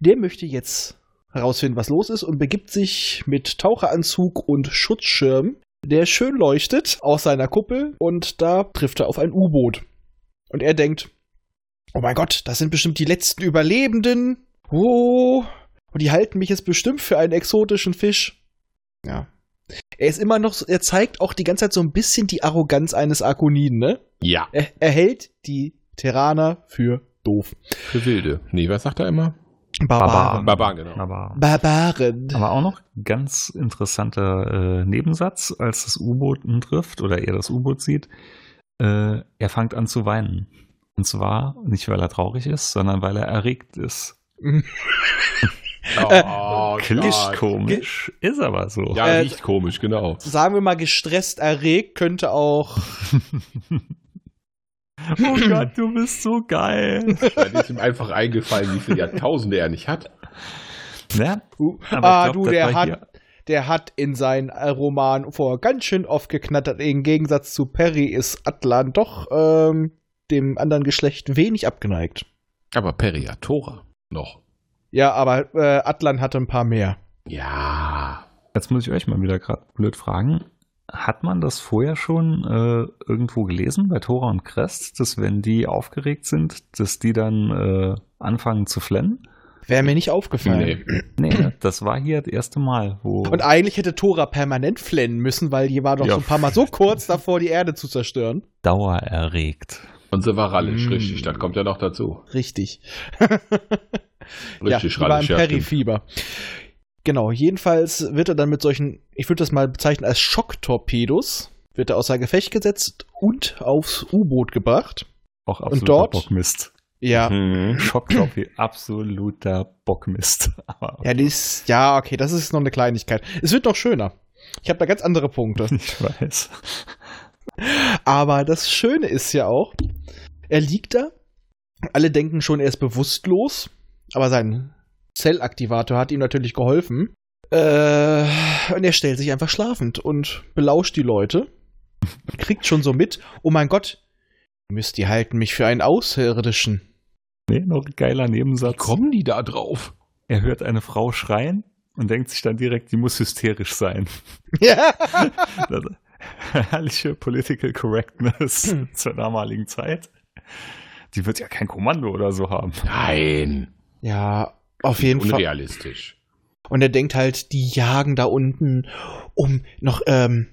der möchte jetzt herausfinden, was los ist und begibt sich mit Taucheranzug und Schutzschirm, der schön leuchtet, aus seiner Kuppel und da trifft er auf ein U-Boot. Und er denkt, oh mein Gott, das sind bestimmt die letzten Überlebenden. Oh, und die halten mich jetzt bestimmt für einen exotischen Fisch. Ja. Er ist immer noch, er zeigt auch die ganze Zeit so ein bisschen die Arroganz eines Arkoniden, ne? Ja, Er, er hält die Terraner für doof. für Wilde. Nee, was sagt er immer? Barbaren. Barbaren, genau. Aber, Barbaren. aber auch noch ganz interessanter äh, Nebensatz, als das U-Boot ihn trifft oder er das U-Boot sieht. Äh, er fängt an zu weinen. Und zwar nicht, weil er traurig ist, sondern weil er erregt ist. (laughs) Oh, Klingt Gott. komisch, ist aber so. Ja, Äh, riecht komisch, genau. Sagen wir mal, gestresst erregt könnte auch. (laughs) oh (clears throat) Gott, du bist so geil. Dann ist ihm einfach eingefallen, wie viele Jahrtausende er nicht hat. Ja, Uh, aber ah, glaub, du, das der hat, hier- der hat in seinen äh, Roman vor ganz schön oft geknattert. Im Gegensatz zu Perry ist Atlan doch ähm, dem anderen Geschlecht wenig abgeneigt. Aber Periatora noch. Ja, aber äh, Atlan hatte ein paar mehr. Ja. Jetzt muss ich euch mal wieder gerade blöd fragen. Hat man das vorher schon äh, irgendwo gelesen bei Thora und Crest, dass wenn die aufgeregt sind, dass die dann äh, anfangen zu flennen? Wäre mir nicht aufgefallen. Nee. Nee, das war hier das erste Mal, wo. Und eigentlich hätte Tora permanent flennen müssen, weil die war doch Ja. so ein paar Mal so kurz davor, die Erde zu zerstören. Dauer erregt. Und sie war rallisch, Mm. richtig. Das kommt ja noch dazu. Richtig. (laughs) Richtig ja, die war im rallisch. ja, stimmt. Genau, jedenfalls wird er dann mit solchen, ich würde das mal bezeichnen als Schocktorpedos, wird er außer Gefecht gesetzt und aufs U-Boot gebracht. Auch absoluter dort? Bockmist. Ja. Mhm. Schocktopi, absoluter Bockmist. (laughs) Ja, die ist, ja, okay, das ist noch eine Kleinigkeit. Es wird noch schöner. Ich habe da ganz andere Punkte. (laughs) ich weiß. Aber das Schöne ist ja auch, er liegt da. Alle denken schon, er ist bewusstlos. Aber sein Zellaktivator hat ihm natürlich geholfen. Äh, und er stellt sich einfach schlafend und belauscht die Leute. Kriegt schon so mit, oh mein Gott, müsst die halten mich für einen Außerirdischen. Nee, noch ein geiler Wie Nebensatz. kommen die da drauf? Er hört eine Frau schreien und denkt sich dann direkt, die muss hysterisch sein. (laughs) ja. Das, (laughs) herrliche Political Correctness zur damaligen Zeit. Die wird ja kein Kommando oder so haben. Nein. ja, auf jeden Fall. Unrealistisch. Und er denkt halt, die jagen da unten, um noch ähm,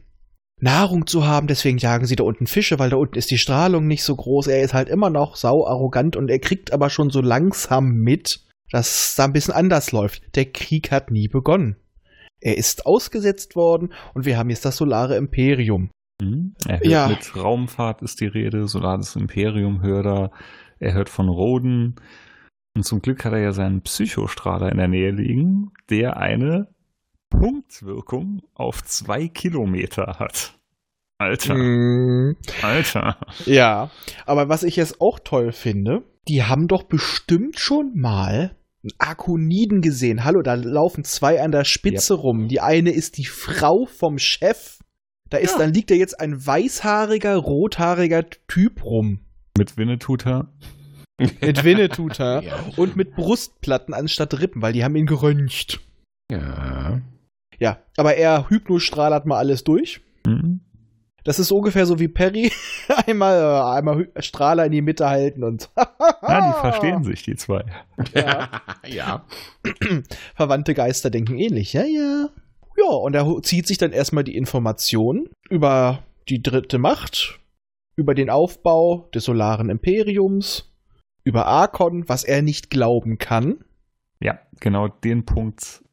Nahrung zu haben. Deswegen jagen sie da unten Fische, weil da unten ist die Strahlung nicht so groß. Er ist halt immer noch sau arrogant und er kriegt aber schon so langsam mit, dass es da ein bisschen anders läuft. Der Krieg hat nie begonnen. Er ist ausgesetzt worden und wir haben jetzt das Solare Imperium. Hm? Er hört Ja. mit Raumfahrt ist die Rede, Solaris Imperium hört er. Er hört von Roden. Und zum Glück hat er ja seinen Psychostrahler in der Nähe liegen, der eine Punktwirkung auf zwei Kilometer hat. Alter, Mm, Alter. ja, aber was ich jetzt auch toll finde, die haben doch bestimmt schon mal einen Arkoniden gesehen. Hallo, da laufen zwei an der Spitze rum. Die eine ist die Frau vom Chef. Da ist, Ja. dann liegt da jetzt ein weißhaariger, rothaariger Typ rum. Mit Winnetuter. Mit Winnetuta. (laughs) Ja. und mit Brustplatten anstatt Rippen, weil die haben ihn geröntgt. Ja. Ja, aber er hypnostrahlert mal alles durch. Hm? Das ist ungefähr so wie Perry. (laughs) einmal, äh, einmal Strahler in die Mitte halten und. Ja, die verstehen sich, die zwei. Ja. (laughs) ja. Verwandte Geister denken ähnlich. Ja, ja. Ja, und er zieht sich dann erstmal die Informationen über die dritte Macht, über den Aufbau des Solaren Imperiums, über Arkon, was er nicht glauben kann. Ja, genau den Punkt,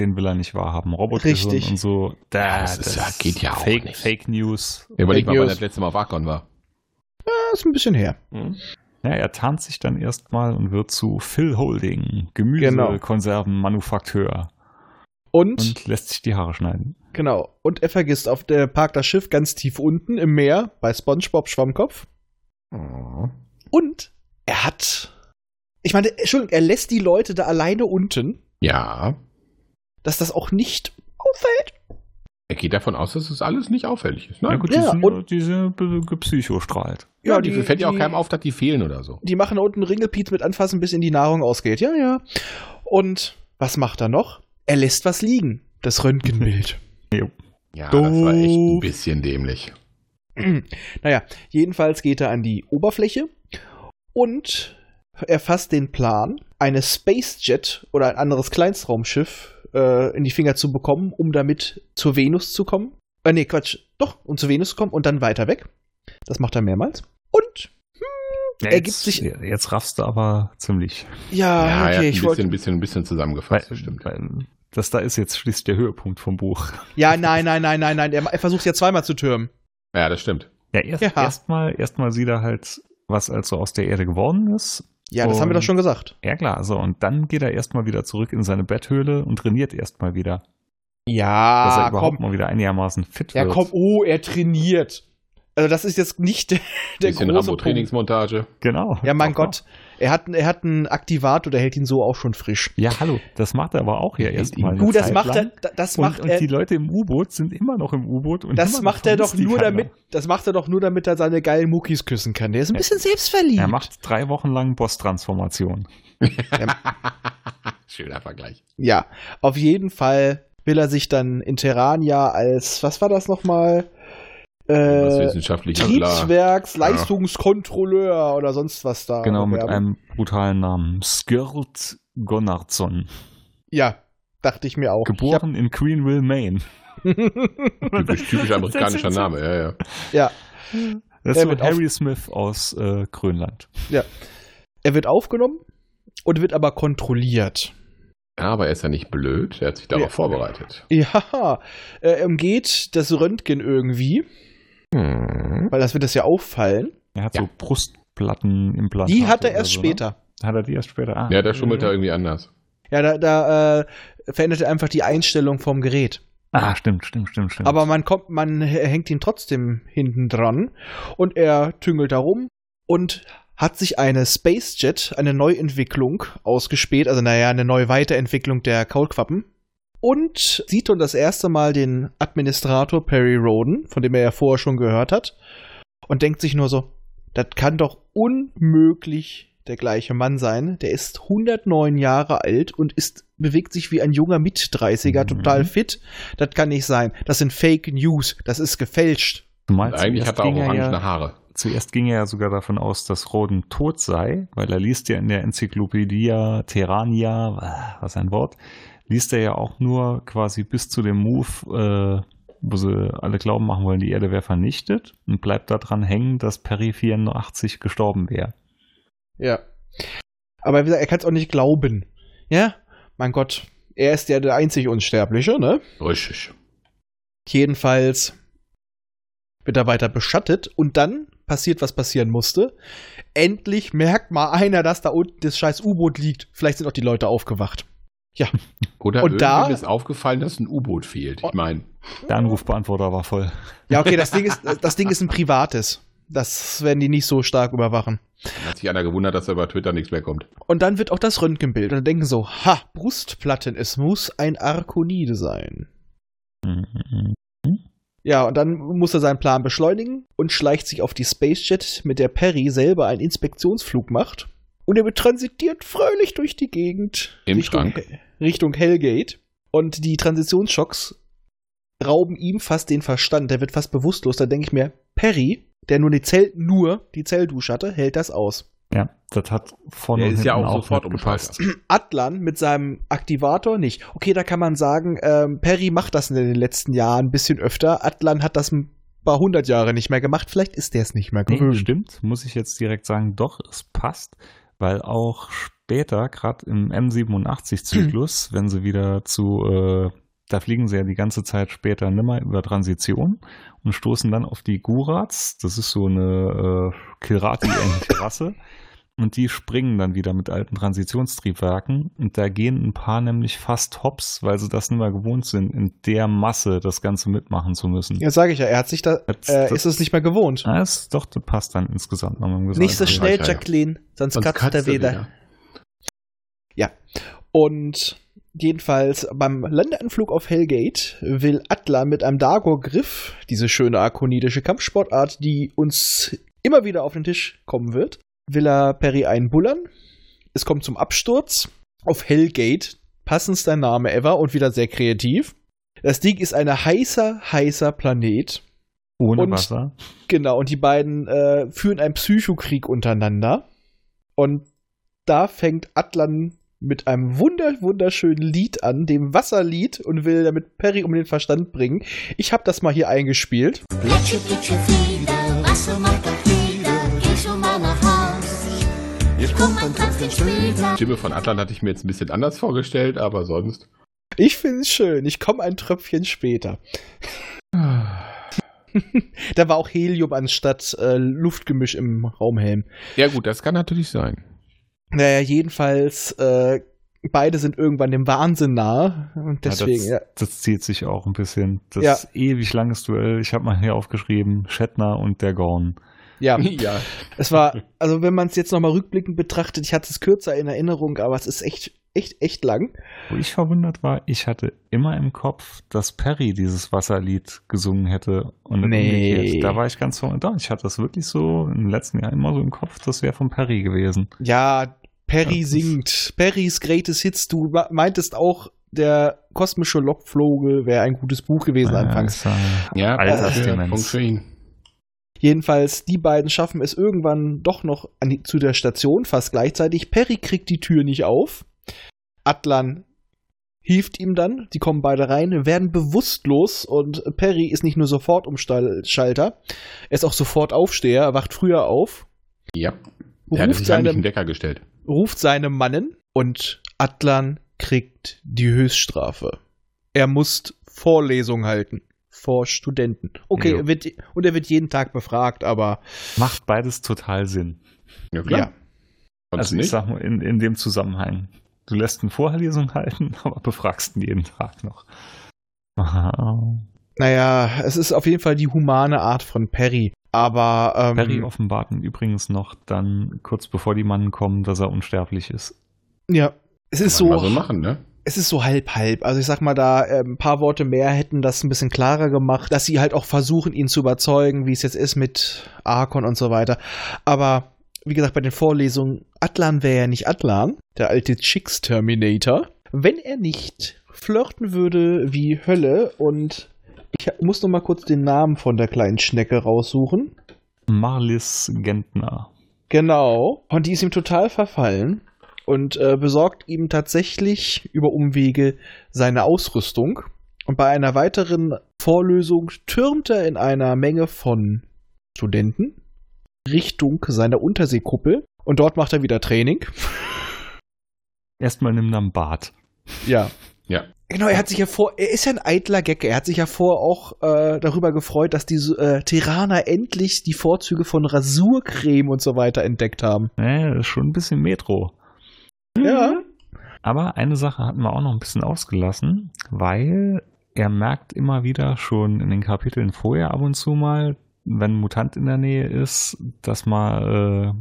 den will er nicht wahrhaben. Robotergehirn Richtig. und so. Da, Das ist ja- geht ja auch Fake, nicht. Fake News. Überleg Fake mal, wann das letzte Mal Vakon war. Das ist ein bisschen her. Ja, er tarnt sich dann erstmal und wird zu Phil Holding, Genau. Gemüsekonservenmanufakteur Und, und lässt sich die Haare schneiden. genau, und er vergisst auf der parkt das Schiff ganz tief unten im Meer bei SpongeBob Schwammkopf. Oh. Und er hat. Ich meine, Entschuldigung, er lässt die Leute da alleine unten, Ja. dass das auch nicht auffällt. Er geht davon aus, dass es alles nicht auffällig ist. Ja, Nein, gut, Ja, die sind und- ja diese be- gepsychostrahlt. ja, die, fällt ja auch keinem auf, dass die fehlen oder so. Die machen da unten Ringelpiez mit anfassen, bis in die Nahrung ausgeht. Ja, ja. Und was macht er noch? Er lässt was liegen. Das Röntgenbild. (laughs) Ja, das war echt ein bisschen dämlich. naja, jedenfalls geht er an die Oberfläche und er fasst den Plan, eine Space Jet oder ein anderes Kleinstraumschiff äh, in die Finger zu bekommen, um damit zur Venus zu kommen. Äh, nee, Quatsch. Doch, um zur Venus zu kommen und dann weiter weg. Das macht er mehrmals. Und Ja, Er gibt jetzt, sich- Jetzt raffst du aber ziemlich. ja, ja, er hat okay, ein ich bisschen, wollte. ein bisschen, ein bisschen zusammengefasst, Weil, das stimmt. weil das da ist jetzt schließlich der Höhepunkt vom Buch. Ja, nein, nein, nein, nein, nein. Er, er versucht ja zweimal zu türmen. Ja, das stimmt. Ja, erst, Ja. erstmal erstmal sieht er halt, was also aus der Erde geworden ist. Ja, das haben wir Und- doch schon gesagt. Ja, klar, so. Und dann geht er erstmal wieder zurück in seine Betthöhle und trainiert erstmal wieder. Dass er Ja, überhaupt komm. mal wieder einigermaßen fit Ja, wird. komm. Oh, er trainiert. Also das ist jetzt nicht der, (laughs) der bisschen große Punkt. Rambo-Trainingsmontage. Genau. Ja, mein Doch, Gott. Er hat, er hat einen Aktivator, der hält ihn so auch schon frisch. Ja, hallo, das macht er aber auch ja erstmal. Du, das Zeit macht er, lang. das Und, macht und er, die Leute im U-Boot sind immer noch im U-Boot. und das macht er doch nur damit, das macht er doch nur damit er seine geilen Muckis küssen kann. Der ist ein bisschen selbstverliebt. Er macht drei Wochen lang Boss-Transformation. (laughs) Schöner Vergleich. Ja, auf jeden Fall will er sich dann in Terrania als, was war das nochmal? Äh. Triebswerksleistungskontrolleur oder sonst was da. Genau, mit einem brutalen Namen. Skirlt Gonardsson. Ja, dachte ich mir auch. Geboren in Greenville, Maine. Typisch, typisch (laughs) amerikanischer Name, ja, ja. ja, Das ist so Harry Smith aus äh, Grönland. er wird aufgenommen und wird aber kontrolliert. Ja, aber er ist ja nicht blöd, er hat sich darauf Ja. vorbereitet. Ja, er umgeht das Röntgen irgendwie, Hm. weil das wird das ja auffallen. Er hat Ja. so Brustplattenimplantate. Die hat er erst so, ne? später. Hat er die erst später? Ah. Ja, der schummelt da irgendwie anders. Ja, da, da äh, verändert er einfach die Einstellung vom Gerät. Ah, stimmt, stimmt, stimmt, stimmt. Aber man kommt, man hängt ihn trotzdem hinten dran und er tüngelt da rum und hat sich eine Space Jet, eine Neuentwicklung ausgespäht, also naja, eine neue Weiterentwicklung der Kaulquappen. Und sieht dann das erste Mal den Administrator Perry Roden, von dem er ja vorher schon gehört hat, und denkt sich nur so, das kann doch unmöglich der gleiche Mann sein. Der ist 109 Jahre alt und ist, bewegt sich wie ein junger Mit-30er, Mhm. total fit. Das kann nicht sein. Das sind Fake News. Das ist gefälscht. Du meinst, eigentlich zuerst hat er auch ging orangene ja, Haare. Zuerst ging er ja sogar davon aus, dass Roden tot sei, weil er liest ja in der Enzyklopädie Terrania, äh, was ein Wort, liest er ja auch nur quasi bis zu dem Move, äh, wo sie alle glauben machen wollen, die Erde wäre vernichtet und bleibt daran hängen, dass Perry 84 gestorben wäre. Ja. Aber wie gesagt, er kann es auch nicht glauben. Ja? Mein Gott. Er ist ja der einzig Unsterbliche, ne? Richtig. Jedenfalls wird er weiter beschattet und dann passiert, was passieren musste. Endlich merkt mal einer, dass da unten das scheiß U-Boot liegt. Vielleicht sind auch die Leute aufgewacht. (laughs) Oder Und da- ist aufgefallen, dass ein U-Boot fehlt. Ich meine, Der Anrufbeantworter war voll. Ja, okay, das (laughs) Ding ist, das Ding ist ein privates. Das werden die nicht so stark überwachen. dann hat sich einer gewundert, dass da über Twitter nichts mehr kommt. Und dann wird auch das Röntgenbild. Und dann denken so, ha, Brustplatten, es muss ein Arkonide sein. Mhm. Ja, und dann muss er seinen Plan beschleunigen und schleicht sich auf die Spacejet, mit der Perry selber einen Inspektionsflug macht. Und er transitiert fröhlich durch die Gegend Im Richtung, Schrank. Richtung Hellgate. Und die Transitionsschocks rauben ihm fast den Verstand. Der wird fast bewusstlos. Da denke ich mir, Perry, der nur die, Zell, nur die Zelldusche hatte, hält das aus. Ja, das hat vorne Der und ist ja hinten auch sofort mitgepasst. Atlan mit seinem Aktivator nicht. Okay, da kann man sagen, ähm, Perry macht das in den letzten Jahren ein bisschen öfter. Atlan hat das ein paar hundert Jahre nicht mehr gemacht. Vielleicht ist der es nicht mehr Nee, gewöhnt. stimmt, muss ich jetzt direkt sagen, doch, es passt, weil auch später, gerade im M87-Zyklus, wenn sie wieder zu, äh, da fliegen sie ja die ganze Zeit später nimmer über Transition und stoßen dann auf die Gurats, das ist so eine äh, Kilrati-Terrasse, (laughs) und die springen dann wieder mit alten Transitionstriebwerken und da gehen ein paar nämlich fast hops, weil sie das nicht mehr gewohnt sind, in der Masse das Ganze mitmachen zu müssen. Ja, sage ich ja, er hat sich da, Das- äh, das- ist es nicht mehr gewohnt. Ah, ist, doch, das passt dann insgesamt noch mit dem Nicht so schnell, ja, ja. Jacqueline, sonst, Sonst kratzt er kratzt er wieder. Und jedenfalls beim Landeanflug auf Hellgate will Atlan mit einem Dagor-Griff, diese schöne arkonitische Kampfsportart, die uns immer wieder auf den Tisch kommen wird, will er Perry einbullern. Es kommt zum Absturz auf Hellgate, passendster Name ever und wieder sehr kreativ. Das Ding ist ein heißer, heißer Planet. Ohne Und- Wasser. Genau, und die beiden äh, führen einen Psychokrieg untereinander. Und da fängt Atlan mit einem wunder wunderschönen Lied an, dem Wasserlied, und will damit Perry um den Verstand bringen. Ich habe das mal hier eingespielt. Plitsche, plitsche, Flieder, Wasser macht Ich komm ein Tröpfchen später. Stimme von Atlan hatte ich mir jetzt ein bisschen anders vorgestellt, aber sonst. Ich finde es schön. Ich komme ein Tröpfchen später. (sighs) da war auch Helium anstatt äh, Luftgemisch im Raumhelm. Ja, gut, das kann natürlich sein. Naja, jedenfalls, äh, beide sind irgendwann dem Wahnsinn nahe. Und deswegen, ja, ja, das, das zieht sich auch ein bisschen. Das Ja. ewig langes Duell. Ich habe mal hier aufgeschrieben, Shatner und der Gorn. (laughs) ja. ja. Es war, also wenn man es jetzt nochmal rückblickend betrachtet, ich hatte es kürzer in Erinnerung, aber es ist echt, echt, echt lang. Wo ich verwundert war, ich hatte immer im Kopf, dass Perry dieses Wasserlied gesungen hätte. Und Nee. umgekehrt. Da war ich ganz verwundert. Ich hatte das wirklich so im letzten Jahr immer so im Kopf, das wäre von Perry gewesen. Ja, Perry Ja, das- singt. Perrys Greatest Hits. Du meintest auch, der kosmische Lockvogel wäre ein gutes Buch gewesen anfangs. Ja, äh, Ja, das wäre Demenz. Punkt für ihn. Jedenfalls, die beiden schaffen es irgendwann doch noch die, zu der Station, fast gleichzeitig. Perry kriegt die Tür nicht auf. Atlan hilft ihm dann. Die kommen beide rein, werden bewusstlos und Perry ist nicht nur sofort Umschalter, er ist auch sofort Aufsteher, er wacht früher auf, Ja. Er hat ruft seine, Decker gestellt. ruft seine Mannen und Atlan kriegt die Höchststrafe. Er muss Vorlesung halten. Vor Studenten. Okay, er wird, und er wird jeden Tag befragt, aber macht beides total Sinn. Ja, klar. ja. Sonst Also ich nicht. sag mal, in, in dem Zusammenhang. Du lässt eine Vorlesung halten, (laughs) aber befragst ihn jeden Tag noch. Aha. Naja, es ist auf jeden Fall die humane Art von Perry. Aber ähm, Perry offenbart ihn übrigens noch dann kurz bevor die Mannen kommen, dass er unsterblich ist. ja, es ist Kann man so, mal so machen, ne? Es ist so halb halb. Also ich sag mal, da äh, ein paar Worte mehr hätten das ein bisschen klarer gemacht, dass sie halt auch versuchen, ihn zu überzeugen, wie es jetzt ist mit Arkon und so weiter. Aber wie gesagt, bei den Vorlesungen, Atlan wäre ja nicht Atlan, der alte Chicks-Terminator, wenn er nicht flirten würde wie Hölle und ich muss noch mal kurz den Namen von der kleinen Schnecke raussuchen. Marlis Gentner. Genau. Und die ist ihm total verfallen und äh, besorgt ihm tatsächlich über Umwege seine Ausrüstung. Und bei einer weiteren Vorlösung türmt er in einer Menge von Studenten Richtung seiner Unterseekuppel. Und dort macht er wieder Training. Erstmal nimm dann Bad. Ja. Ja. Genau, er hat sich ja vor, er ist ja ein eitler Gecke. Er hat sich ja vor auch äh, darüber gefreut, dass die äh, Terraner endlich die Vorzüge von Rasurcreme und so weiter entdeckt haben. Äh, das ist schon ein bisschen Metro. Ja. Aber eine Sache hatten wir auch noch ein bisschen ausgelassen, weil er merkt immer wieder schon in den Kapiteln vorher ab und zu mal, wenn ein Mutant in der Nähe ist, dass man, äh,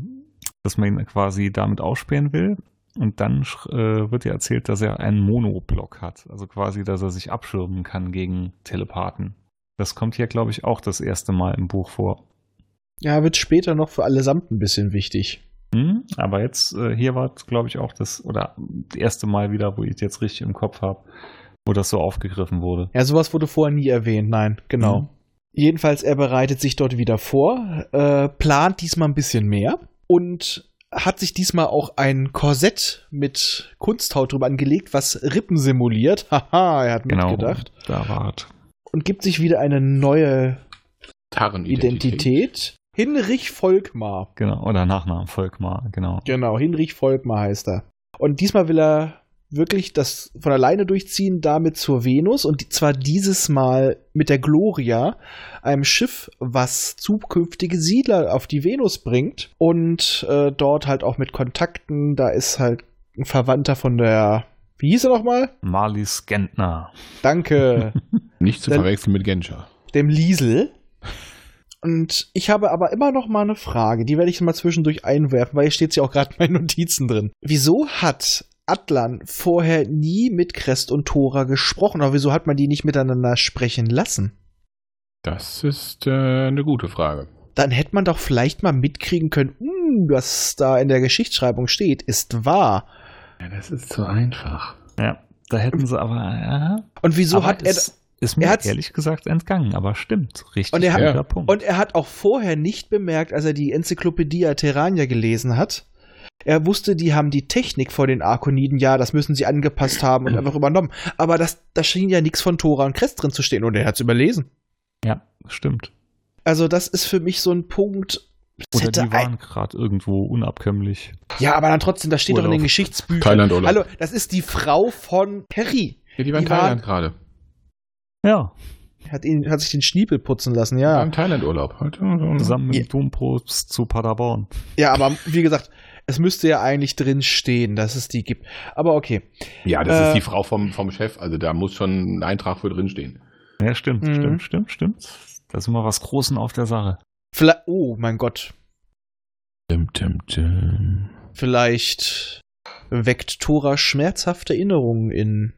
dass man ihn quasi damit ausspähen will. Und dann äh, wird ja erzählt, dass er einen Monoblock hat. Also quasi, dass er sich abschirmen kann gegen Telepathen. Das kommt hier, glaube ich, auch das erste Mal im Buch vor. Ja, wird später noch für allesamt ein bisschen wichtig. Hm, aber jetzt, äh, hier war, glaube ich, auch das, oder das erste Mal wieder, wo ich es jetzt richtig im Kopf habe, wo das so aufgegriffen wurde. Ja, sowas wurde vorher nie erwähnt, nein, genau. Mhm. Jedenfalls, er bereitet sich dort wieder vor, äh, plant diesmal ein bisschen mehr und hat sich diesmal auch ein Korsett mit Kunsthaut drüber angelegt, was Rippen simuliert. (laughs) Haha, er hat Genau, mitgedacht. da war es. Und gibt sich wieder eine neue. Identität. Hinrich Volkmar. Genau, oder Nachnamen Volkmar, genau. Genau, Hinrich Volkmar heißt er. Und diesmal will er wirklich das von alleine durchziehen, damit zur Venus und zwar dieses Mal mit der Gloria, einem Schiff, was zukünftige Siedler auf die Venus bringt und äh, dort halt auch mit Kontakten, da ist halt ein Verwandter von der, wie hieß er nochmal? Marlies Gentner. Danke, (laughs) Nicht zu verwechseln mit Genscher. dem Liesel. Und ich habe aber immer noch mal eine Frage, die werde ich mal zwischendurch einwerfen, weil hier steht ja auch gerade in meinen Notizen drin. Wieso hat Atlan vorher nie mit Crest und Tora gesprochen? Oder wieso hat man die nicht miteinander sprechen lassen? Das ist äh, eine gute Frage. Dann hätte man doch vielleicht mal mitkriegen können, "Hm, was da in der Geschichtsschreibung steht, ist wahr. Ja, das ist zu einfach. Ja, da hätten sie aber. Ja, Und wieso aber hat er es ist mir er ehrlich gesagt entgangen, aber stimmt. Richtig Und er hat-. Punkt. Und er hat auch vorher nicht bemerkt, als er die Enzyklopädie Terrania gelesen hat. Er wusste, die haben die Technik vor den Arkoniden, ja, das müssen sie angepasst haben und einfach übernommen. Aber das, da schien ja nichts von Tora und Crest drin zu stehen und er hat es überlesen. ja, stimmt. Also, das ist für mich so ein Punkt. Oder die waren gerade irgendwo unabkömmlich. ja, aber dann trotzdem, das steht doch in den Urlaub. Geschichtsbüchern. Thailand-Urlaub. Hallo, das ist die Frau von Perry. Ja, die waren in Thailand gerade. Ja, Hat, ihn, hat sich den Schniepel putzen lassen, Ja. ja. Im Thailand-Urlaub. Halt, zusammen mit Ja. dem Dompropst zu Paderborn. Ja, aber wie gesagt, es müsste ja eigentlich drin stehen, dass es die gibt. Aber okay. Ja, das Äh, ist die Frau vom, vom Chef. Also da muss schon ein Eintrag für drinstehen. Ja, stimmt, Mhm. stimmt, stimmt, stimmt. Da ist immer was Großen auf der Sache. Vielleicht, oh mein Gott. Tim, tim, tim. Vielleicht weckt Tora schmerzhafte Erinnerungen in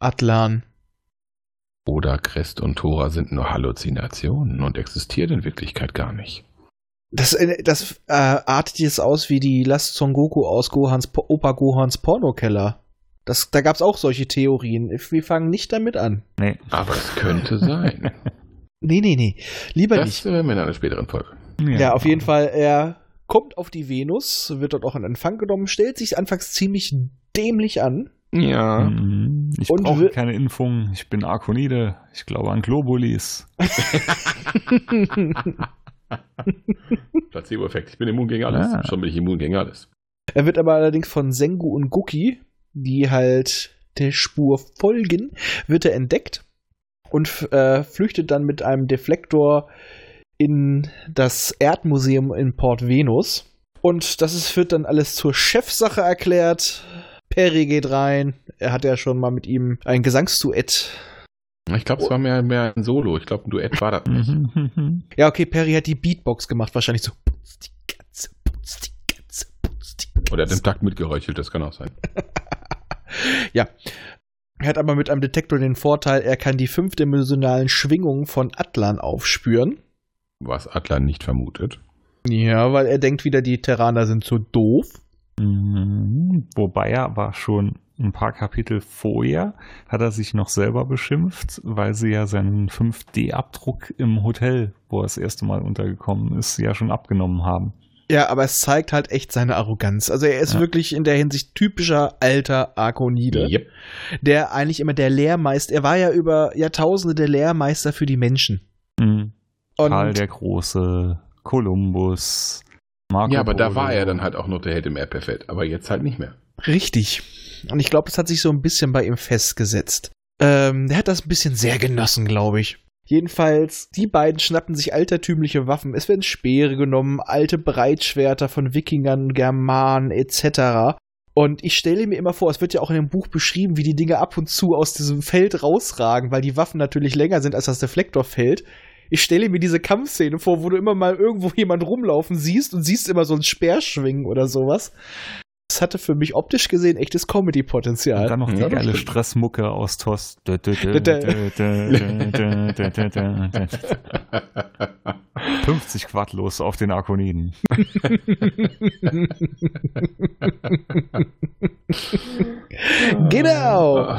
Atlan. Oder Crest und Tora sind nur Halluzinationen und existieren in Wirklichkeit gar nicht. Das, äh, das äh, artet jetzt aus wie die Last Son Goku aus Gohans, Opa Gohans Pornokeller. Das, da gab es auch solche Theorien. Wir fangen nicht damit an. Nee. Aber es könnte sein. (laughs) Nee, nee, nee. Lieber Das nicht. äh, in einer späteren Folge. Ja, auf jeden Fall. Er kommt auf die Venus, wird dort auch in Empfang genommen, stellt sich anfangs ziemlich dämlich an. Ja. Mhm. Ich Und brauche keine Impfung. Ich bin Arkonide. Ich glaube an Globulis. (laughs) Placebo-Effekt. Ich bin immun gegen alles. Ah. Schon bin ich immun gegen alles. Er wird aber allerdings von Sengu und Guki, die halt der Spur folgen, wird er entdeckt und äh, flüchtet dann mit einem Deflektor in das Erdmuseum in Port Venus. Und das ist, wird dann alles zur Chefsache erklärt. Perry geht rein. Er hat ja schon mal mit ihm ein Gesangsduett. Ich glaube, es war mehr, mehr ein Solo. Ich glaube, ein Duett war das nicht. Mhm. Ja, okay, Perry hat die Beatbox gemacht. Wahrscheinlich so. Putz die Katze, putz die Katze, putz die Katze. Oder hat im Takt mitgeräuchelt, das kann auch sein. (laughs) ja. Er hat aber mit einem Detektor den Vorteil, er kann die fünfdimensionalen Schwingungen von Atlan aufspüren. Was Atlan nicht vermutet. Ja, weil er denkt wieder, die Terraner sind so doof. Mhm. Wobei er aber schon ein paar Kapitel vorher hat er sich noch selber beschimpft, weil sie ja seinen 5D-Abdruck im Hotel, wo er das erste Mal untergekommen ist, ja schon abgenommen haben. Ja, aber es zeigt halt echt seine Arroganz. Also er ist Ja. wirklich in der Hinsicht typischer alter Arkonide, Yep. der eigentlich immer der Lehrmeister, er war ja über Jahrtausende der Lehrmeister für die Menschen. Mhm. Und Karl der Große, Kolumbus, Marco Ja, aber da Polo. war er dann halt auch noch der Held im Erdbefett. Aber jetzt halt nicht mehr. Richtig. Und ich glaube, das hat sich so ein bisschen bei ihm festgesetzt. Ähm, der hat das ein bisschen sehr genossen, glaube ich. Jedenfalls, die beiden schnappen sich altertümliche Waffen. Es werden Speere genommen, alte Breitschwerter von Wikingern, Germanen etc. Und ich stelle mir immer vor, es wird ja auch in dem Buch beschrieben, wie die Dinge ab und zu aus diesem Feld rausragen, weil die Waffen natürlich länger sind als das Deflektorfeld. Ich stelle mir diese Kampfszene vor, wo du immer mal irgendwo jemand rumlaufen siehst und siehst immer so ein Speer schwingen oder sowas. Das hatte für mich optisch gesehen echtes Comedy-Potenzial. dann noch die Ja, geile. Stressmucke aus TOS. 50 Quad los auf den Arkoniden. (laughs) genau.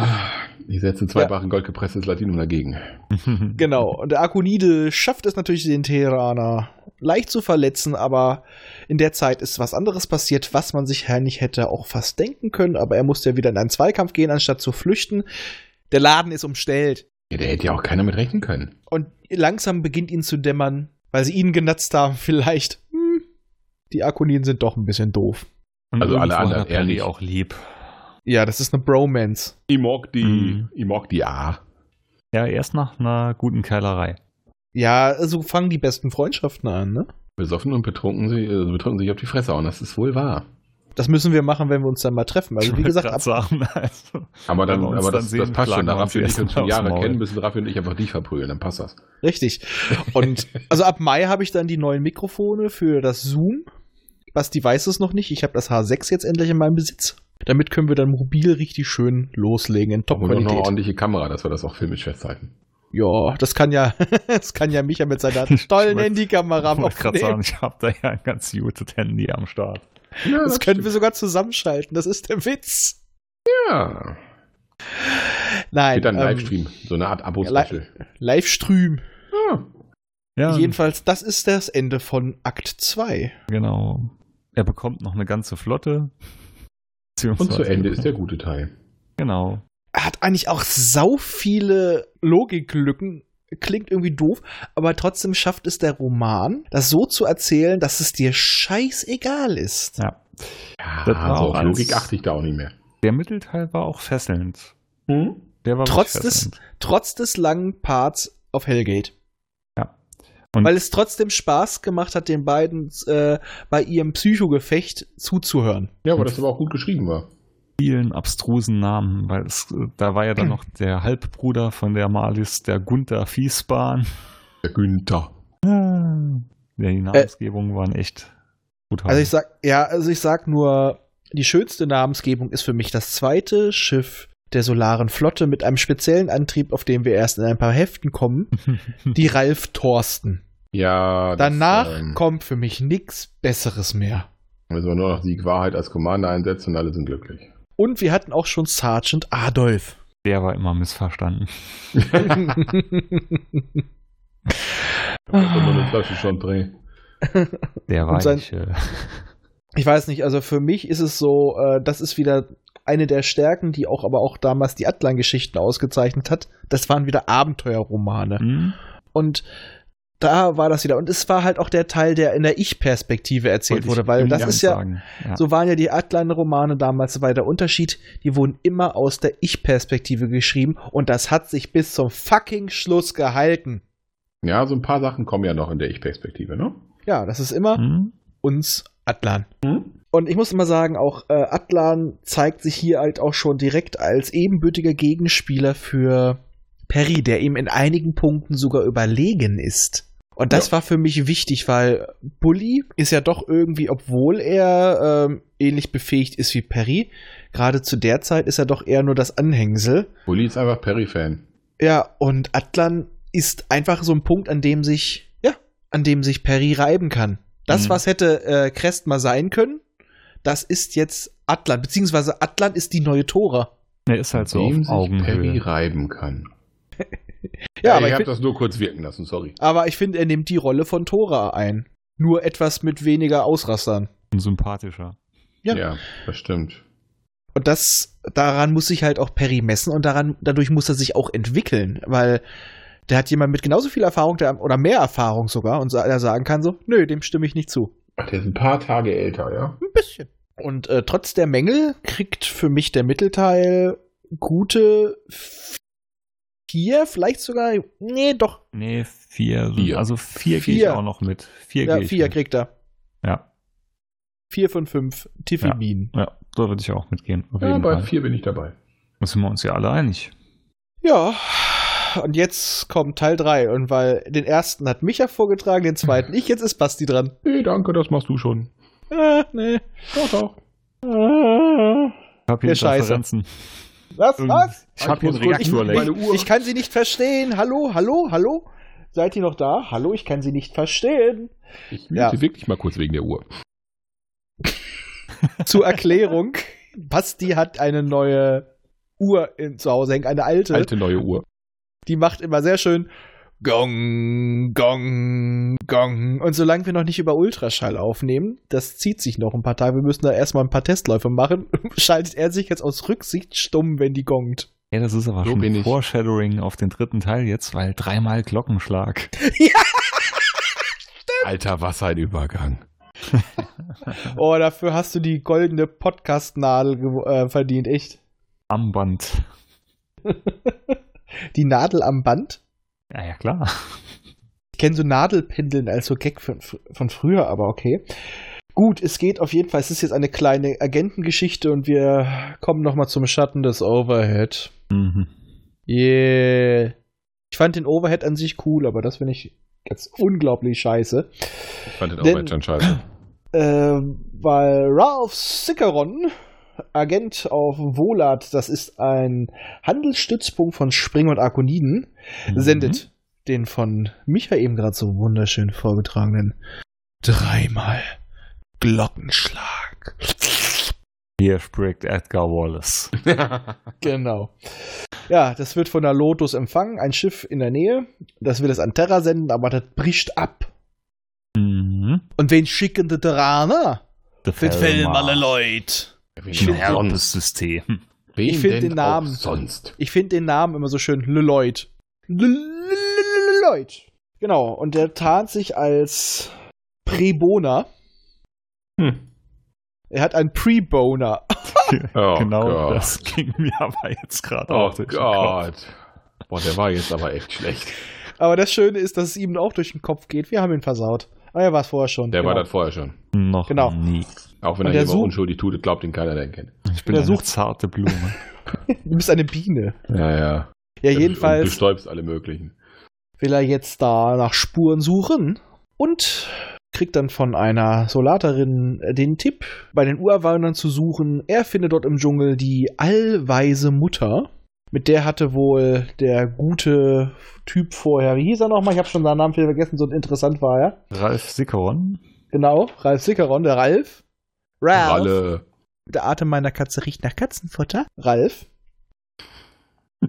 Ich setze ein zweifachen goldgepresstes Latinum dagegen. (laughs) Genau. Und der Akonide schafft es natürlich, den Teheraner leicht zu verletzen, aber in der Zeit ist was anderes passiert, was man sich nicht hätte auch fast denken können. Aber er musste ja wieder in einen Zweikampf gehen, anstatt zu flüchten. Der Laden ist umstellt. Ja, da hätte ja auch keiner mit rechnen können. Und langsam beginnt ihn zu dämmern, weil sie ihn genatzt haben, vielleicht. Hm, die Akoniden sind doch ein bisschen doof. Und Also alle anderen er ehrlich. auch lieb. Ja, das ist eine Bromance. Ich mag die, Mhm. ich mag die A. Ja, erst nach einer guten Keilerei. Ja, so fangen die besten Freundschaften an, ne? Besoffen und betrunken, sie, äh, betrunken sich auf die Fresse hauen. Das ist wohl wahr. Das müssen wir machen, wenn wir uns dann mal treffen. Also wie gesagt, ab, sagen, also, Aber, dann, aber dann das, sehen, das passt schon. Da wir uns Raffi und ich die uns schon Jahre kennen, müssen Raffi und ich einfach dich verprügeln. Dann passt das. richtig. Und also ab Mai habe ich dann die neuen Mikrofone für das Zoom. Basti weiß es noch nicht. Ich habe das H6 jetzt endlich in meinem Besitz. Damit können wir dann mobil richtig schön loslegen in Und noch eine Top-Qualität. ordentliche Kamera, dass wir das auch filmisch festhalten. Ja, das kann ja, (laughs) das kann ja Micha mit seiner (laughs) tollen Handykamera ich wollte gerade sagen, ich habe da ja ein ganz gutes Handy am Start. Ja, Das können wir sogar zusammenschalten. Das ist der Witz. Ja. Nein. Wird dann ähm, Livestream. So eine Art Abo-Special. Livestream. Ja. Ja, Jedenfalls, das ist das Ende von Akt 2. genau. Er bekommt noch eine ganze Flotte. Und zu Ende ist der gute Teil. Genau. Hat eigentlich auch sau viele Logiklücken. Klingt irgendwie doof, aber trotzdem schafft es der Roman, das so zu erzählen, dass es dir scheißegal ist. Ja. Ja, Das war also auch Logik achte ich da auch nicht mehr. Der Mittelteil war auch fesselnd. Hm? Der war Trotz wirklich des, fesselnd. trotz des langen Parts auf Hellgate. Ja. Und- Weil es trotzdem Spaß gemacht hat, den beiden äh, bei ihrem Psychogefecht zuzuhören. Ja, aber das aber auch gut geschrieben war. Vielen abstrusen Namen, weil es, äh, da war ja dann noch (clears throat) der Halbbruder von der Malis, der Gunther Fiesbahn. Der Günther. Ja, die Namensgebungen waren echt gut. Also ich sag, ja, also ich sag nur, die schönste Namensgebung ist für mich das zweite Schiff der Solaren Flotte mit einem speziellen Antrieb, auf dem wir erst in ein paar Heften kommen, (laughs) die Ralf Thorsten. Ja, das, Danach ähm, kommt für mich nichts Besseres mehr. müssen wir nur noch Sieg Wahrheit als Commander einsetzen und alle sind glücklich. Und wir hatten auch schon Sergeant Adolf. der war immer missverstanden. Immer eine Flasche schon drehen. Der war sein- nicht, äh, (laughs) ich weiß nicht, also für mich ist es so, äh, das ist wieder eine der Stärken, die auch aber auch damals die Atlan-Geschichten ausgezeichnet hat. Das waren wieder Abenteuerromane. hm? Und da war das wieder. Und es war halt auch der Teil, der in der Ich-Perspektive erzählt ich wurde, weil das ist ja, ja. so waren ja die Atlan-Romane damals bei der Unterschied, die wurden immer aus der Ich-Perspektive geschrieben und das hat sich bis zum fucking Schluss gehalten. Ja, so ein paar Sachen kommen ja noch in der Ich-Perspektive, ne? Ja, das ist immer Hm? uns Atlan. Hm? Und ich muss immer sagen, auch äh, Atlan zeigt sich hier halt auch schon direkt als ebenbürtiger Gegenspieler für Perry, der ihm in einigen Punkten sogar überlegen ist. Und das war für mich wichtig, weil Bully ist ja doch irgendwie, obwohl er ähm, ähnlich befähigt ist wie Perry, gerade zu der Zeit ist er doch eher nur das Anhängsel. Bully ist einfach Perry-Fan. Ja, und Atlan ist einfach so ein Punkt, an dem sich, ja, an dem sich Perry reiben kann. Das, Mhm. was hätte äh, Crest mal sein können, das ist jetzt Atlan, beziehungsweise Atlan ist die neue Tora. Er ist halt so Dem auf sich Perry Augenhöhe. reiben kann. (laughs) Ja, aber ich habe das nur kurz wirken lassen, sorry. aber ich finde, er nimmt die Rolle von Tora ein. Nur etwas mit weniger Ausrastern. Und sympathischer. Ja. Ja, das stimmt. Und das, daran muss sich halt auch Perry messen und daran, dadurch muss er sich auch entwickeln, weil der hat jemand mit genauso viel Erfahrung der, oder mehr Erfahrung sogar und er sagen kann so, nö, dem stimme ich nicht zu. Ach, der ist ein paar Tage älter, ja? Ein bisschen. Und äh, trotz der Mängel kriegt für mich der Mittelteil gute vier, vielleicht sogar, nee, doch, Nee, vier. Vier. Also vier, gehe ich Vier. auch noch mit. Vier ja, gehe ich vier mit. kriegt er. Ja, Vier von fünf, Tiffy Ja. Bean. ja, da würde ich auch mitgehen. Auf Ja, jeden bei Fall. vier bin ich dabei. Da sind wir uns ja alle einig. Ja, und jetzt kommt Teil 3. Und weil den ersten hat Micha vorgetragen, den zweiten (laughs) ich, jetzt ist Basti dran. Nee, danke, das machst du schon. Äh, nee. Doch, doch. Ich habe hier scheiße. Referenzen. Was? Was? Ich habe hier einen Reaktor ich- meine Uhr. Ich kann sie nicht verstehen. Hallo, hallo, hallo? Seid ihr noch da? Hallo, ich kann sie nicht verstehen. Ich Ja. ja. wirklich mal kurz wegen der Uhr. (laughs) Zur Erklärung. Basti hat eine neue Uhr in, zu Hause hängen, eine alte. Alte neue Uhr. Die macht immer sehr schön Gong, Gong, Gong. Und solange wir noch nicht über Ultraschall aufnehmen, das zieht sich noch ein paar Tage, wir müssen da erstmal ein paar Testläufe machen, (laughs) schaltet er sich jetzt aus Rücksicht stumm, wenn die gongt. Ja, das ist aber So schon. Foreshadowing auf den dritten Teil jetzt, weil dreimal Glockenschlag. (laughs) (laughs) Alter, was ein Übergang. Oh, dafür hast du die goldene Podcast-Nadel äh, verdient, echt. Armband. Die Nadel am Band? Ja, ja, klar. Ich kenne so Nadelpendeln als so Gag von, von früher, aber okay. Gut, es geht auf jeden Fall, es ist jetzt eine kleine Agentengeschichte und wir kommen nochmal zum Schatten des Overhead. Mhm. Yeah. Ich fand den Overhead an sich cool, aber das finde ich jetzt unglaublich scheiße. Ich fand den Denn- Overhead schon scheiße. Ähm, weil Ralph Sickeron, Agent auf Volat, das ist ein Handelsstützpunkt von Spring und Arkoniden, Mhm. sendet den von Micha eben gerade so wunderschön vorgetragenen dreimal Glockenschlag. Hier spricht Edgar Wallace. (laughs) Genau. Ja, das wird von der Lotus empfangen, ein Schiff in der Nähe. Das will es an Terra senden, aber das bricht ab. Mhm. Und wen schicken die Terraner? Mit Fellmalle Leute. Wen Ich find denn den Namen. sonst. Ich finde den Namen immer so schön. Leloid. Leloid. Genau. Und der tarnt sich als Prebona. Hm. Er hat einen Pre-Boner. (laughs) (laughs) Oh genau, Gott. das ging mir aber jetzt gerade Oh auch durch den Kopf. Gott. Boah, der war jetzt aber echt schlecht. Aber das Schöne ist, dass es ihm auch durch den Kopf geht. Wir haben ihn versaut. Aber er war es vorher schon. Der war genau. das vorher schon. Noch Genau. nie. Auch wenn Und er immer sucht- unschuldig tut, glaubt ihn keiner, der ihn kennt. Ich bin Der eine sucht- zarte Blume. (laughs) Du bist eine Biene. Ja, ja. Ja, Und du jedenfalls stäubst alle möglichen. will er jetzt da nach Spuren suchen und kriegt dann von einer Solaterin äh, den Tipp, bei den Urwaldern zu suchen. Er findet dort im Dschungel die allweise Mutter. Mit der hatte wohl der gute Typ vorher, wie hieß er nochmal? Ich habe schon seinen Namen viel vergessen, so interessant war er. Ralf Sickeron. Genau, Ralf Sickeron, der Ralf. Ralf. Alle. Der Atem meiner Katze riecht nach Katzenfutter. Ralf. (laughs)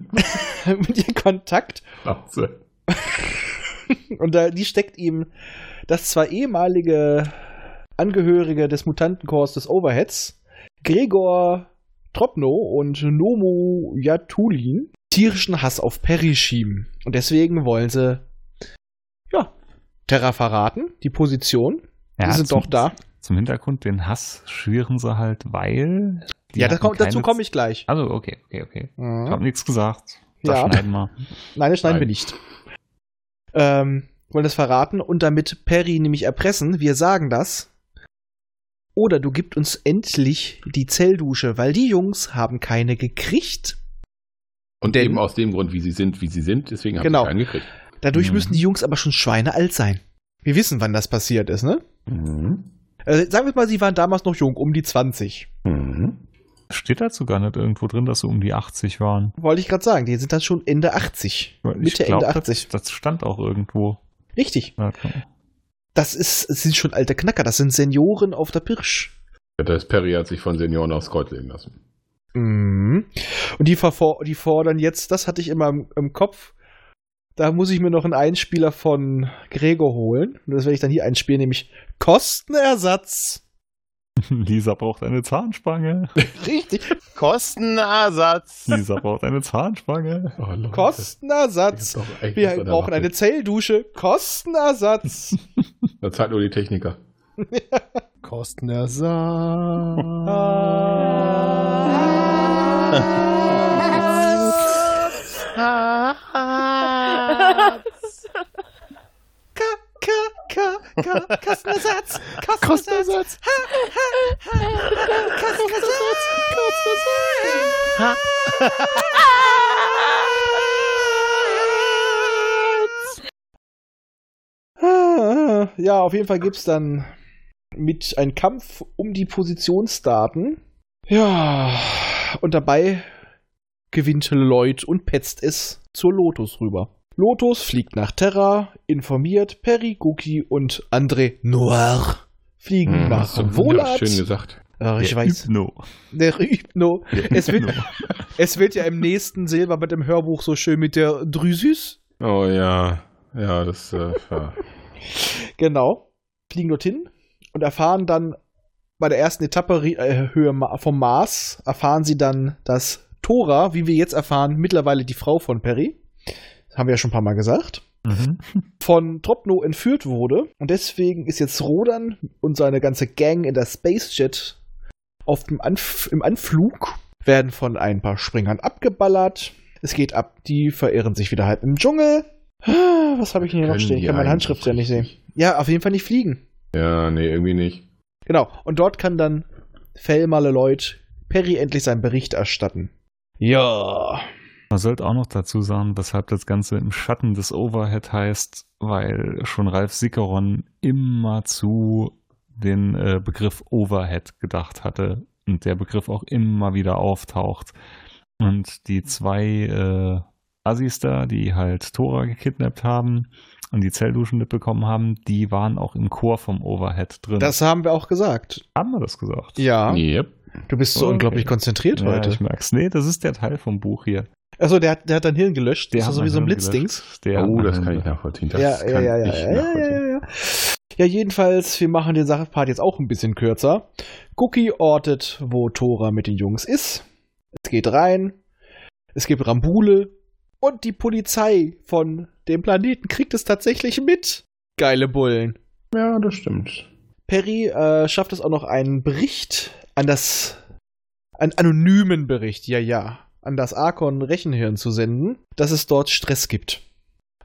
Mit ihr Kontakt Katze. (laughs) Und da, die steckt ihm, dass zwei ehemalige Angehörige des Mutantenkorps des Overheads, Gregor Tropno und Nomo Yatulin, tierischen Hass auf Perry schieben. Und deswegen wollen sie, ja, Terra verraten, die Position. Ja, die sind zum, doch da. Zum Hintergrund, den Hass schwören sie halt, weil. ja, kommt, dazu komme ich gleich. Also, okay, okay, okay. Ich Mhm. hab nichts gesagt. Das Ja. schneiden wir. (laughs) Nein, das schneiden Nein. wir nicht. Ähm, wollen das verraten und damit Perry nämlich erpressen. Wir sagen das. Oder du gibst uns endlich die Zelldusche, weil die Jungs haben keine gekriegt. Und Denn- eben aus dem Grund, wie sie sind, wie sie sind, deswegen haben Genau. sie keinen gekriegt. Dadurch Mhm. müssen die Jungs aber schon schweinealt sein. Wir wissen, wann das passiert ist, ne? Mhm. Äh, sagen wir mal, sie waren damals noch jung, um die 20. Mhm. Steht dazu gar nicht irgendwo drin, dass sie um die 80 waren. Wollte ich gerade sagen, die sind dann schon Ende 80. Weil Mitte, ich glaub, Ende 80. Das, das stand auch irgendwo. Richtig. Ja, Das ist, es sind schon alte Knacker, das sind Senioren auf der Pirsch. Das Perry hat sich von Senioren aufs Kreuz legen lassen. Mhm. Und die, die fordern jetzt, das hatte ich immer im, im Kopf, da muss ich mir noch einen Einspieler von Gregor holen. Und das werde ich dann hier einspielen, nämlich Kostenersatz. (laughs) Lisa braucht eine Zahnspange. (laughs) Richtig. Kostenersatz. Lisa braucht eine Zahnspange. Oh, Leute. Kostenersatz. Wir brauchen eine Zelldusche. Kostenersatz. (laughs) Das zahlt nur die Techniker. K, K, K, K, Kostenersatz. Kostenersatz. Ha, Ja, auf jeden Fall gibt es dann mit einem Kampf um die Positionsdaten. Ja, und dabei gewinnt Lloyd und petzt es zur Lotus rüber. Lotus fliegt nach Terra, informiert Perry, Guki und André Noir. Fliegen Hm, nach Volat. Schön gesagt. Ach, ich Der weiß. Hypno. Der Hypno. Es wird, (laughs) es wird ja im nächsten Silber mit dem Hörbuch so schön mit der Drüsis. Oh ja. Ja, das. Äh, ja. Genau. Fliegen dorthin und erfahren dann bei der ersten Etappe äh, Höhe vom Mars, erfahren sie dann, dass Tora, wie wir jetzt erfahren, mittlerweile die Frau von Perry, haben wir ja schon ein paar Mal gesagt, Mhm. von Tropno entführt wurde. Und deswegen ist jetzt Rodan und seine ganze Gang in der Spacejet auf dem Anf im Anflug, werden von ein paar Springern abgeballert. Es geht ab, die verirren sich wieder halb im Dschungel. Ah, Was habe ich denn hier noch stehen? Ich kann meine Handschrift ja nicht sehen. Ja, auf jeden Fall nicht fliegen. Ja, nee, irgendwie nicht. Genau. Und dort kann dann Fellmalle Lloyd Perry endlich seinen Bericht erstatten. Ja. Man sollte auch noch dazu sagen, weshalb das Ganze im Schatten des Overhead heißt, weil schon Ralf Sickeron immer zu den äh, Begriff Overhead gedacht hatte und der Begriff auch immer wieder auftaucht. Und die zwei äh, Assis da, die halt Tora gekidnappt haben und die Zellduschen mitbekommen haben, die waren auch im Chor vom Overhead drin. Das haben wir auch gesagt. haben wir das gesagt? Ja. Yep. Du bist so Okay. unglaublich konzentriert Ja, heute. ich merk's. Nee, das ist der Teil vom Buch hier. Achso, der hat, der hat dein Hirn gelöscht. Der das ist so wie so ein Blitzdings. Der oh, das kann ich nachvollziehen. Das ja, kann ja, ja, ja, ich ja, ja, nachvollziehen. ja, ja. Ja, jedenfalls, wir machen den Sachpart jetzt auch ein bisschen kürzer. Cookie ortet, wo Tora mit den Jungs ist. Es geht rein. Es gibt Rambule. Und die Polizei von dem Planeten kriegt es tatsächlich mit. Geile Bullen. Ja, das stimmt. Perry äh, schafft es auch noch einen Bericht an das, einen anonymen Bericht, ja, ja, an das Arkon Rechenhirn zu senden, dass es dort Stress gibt.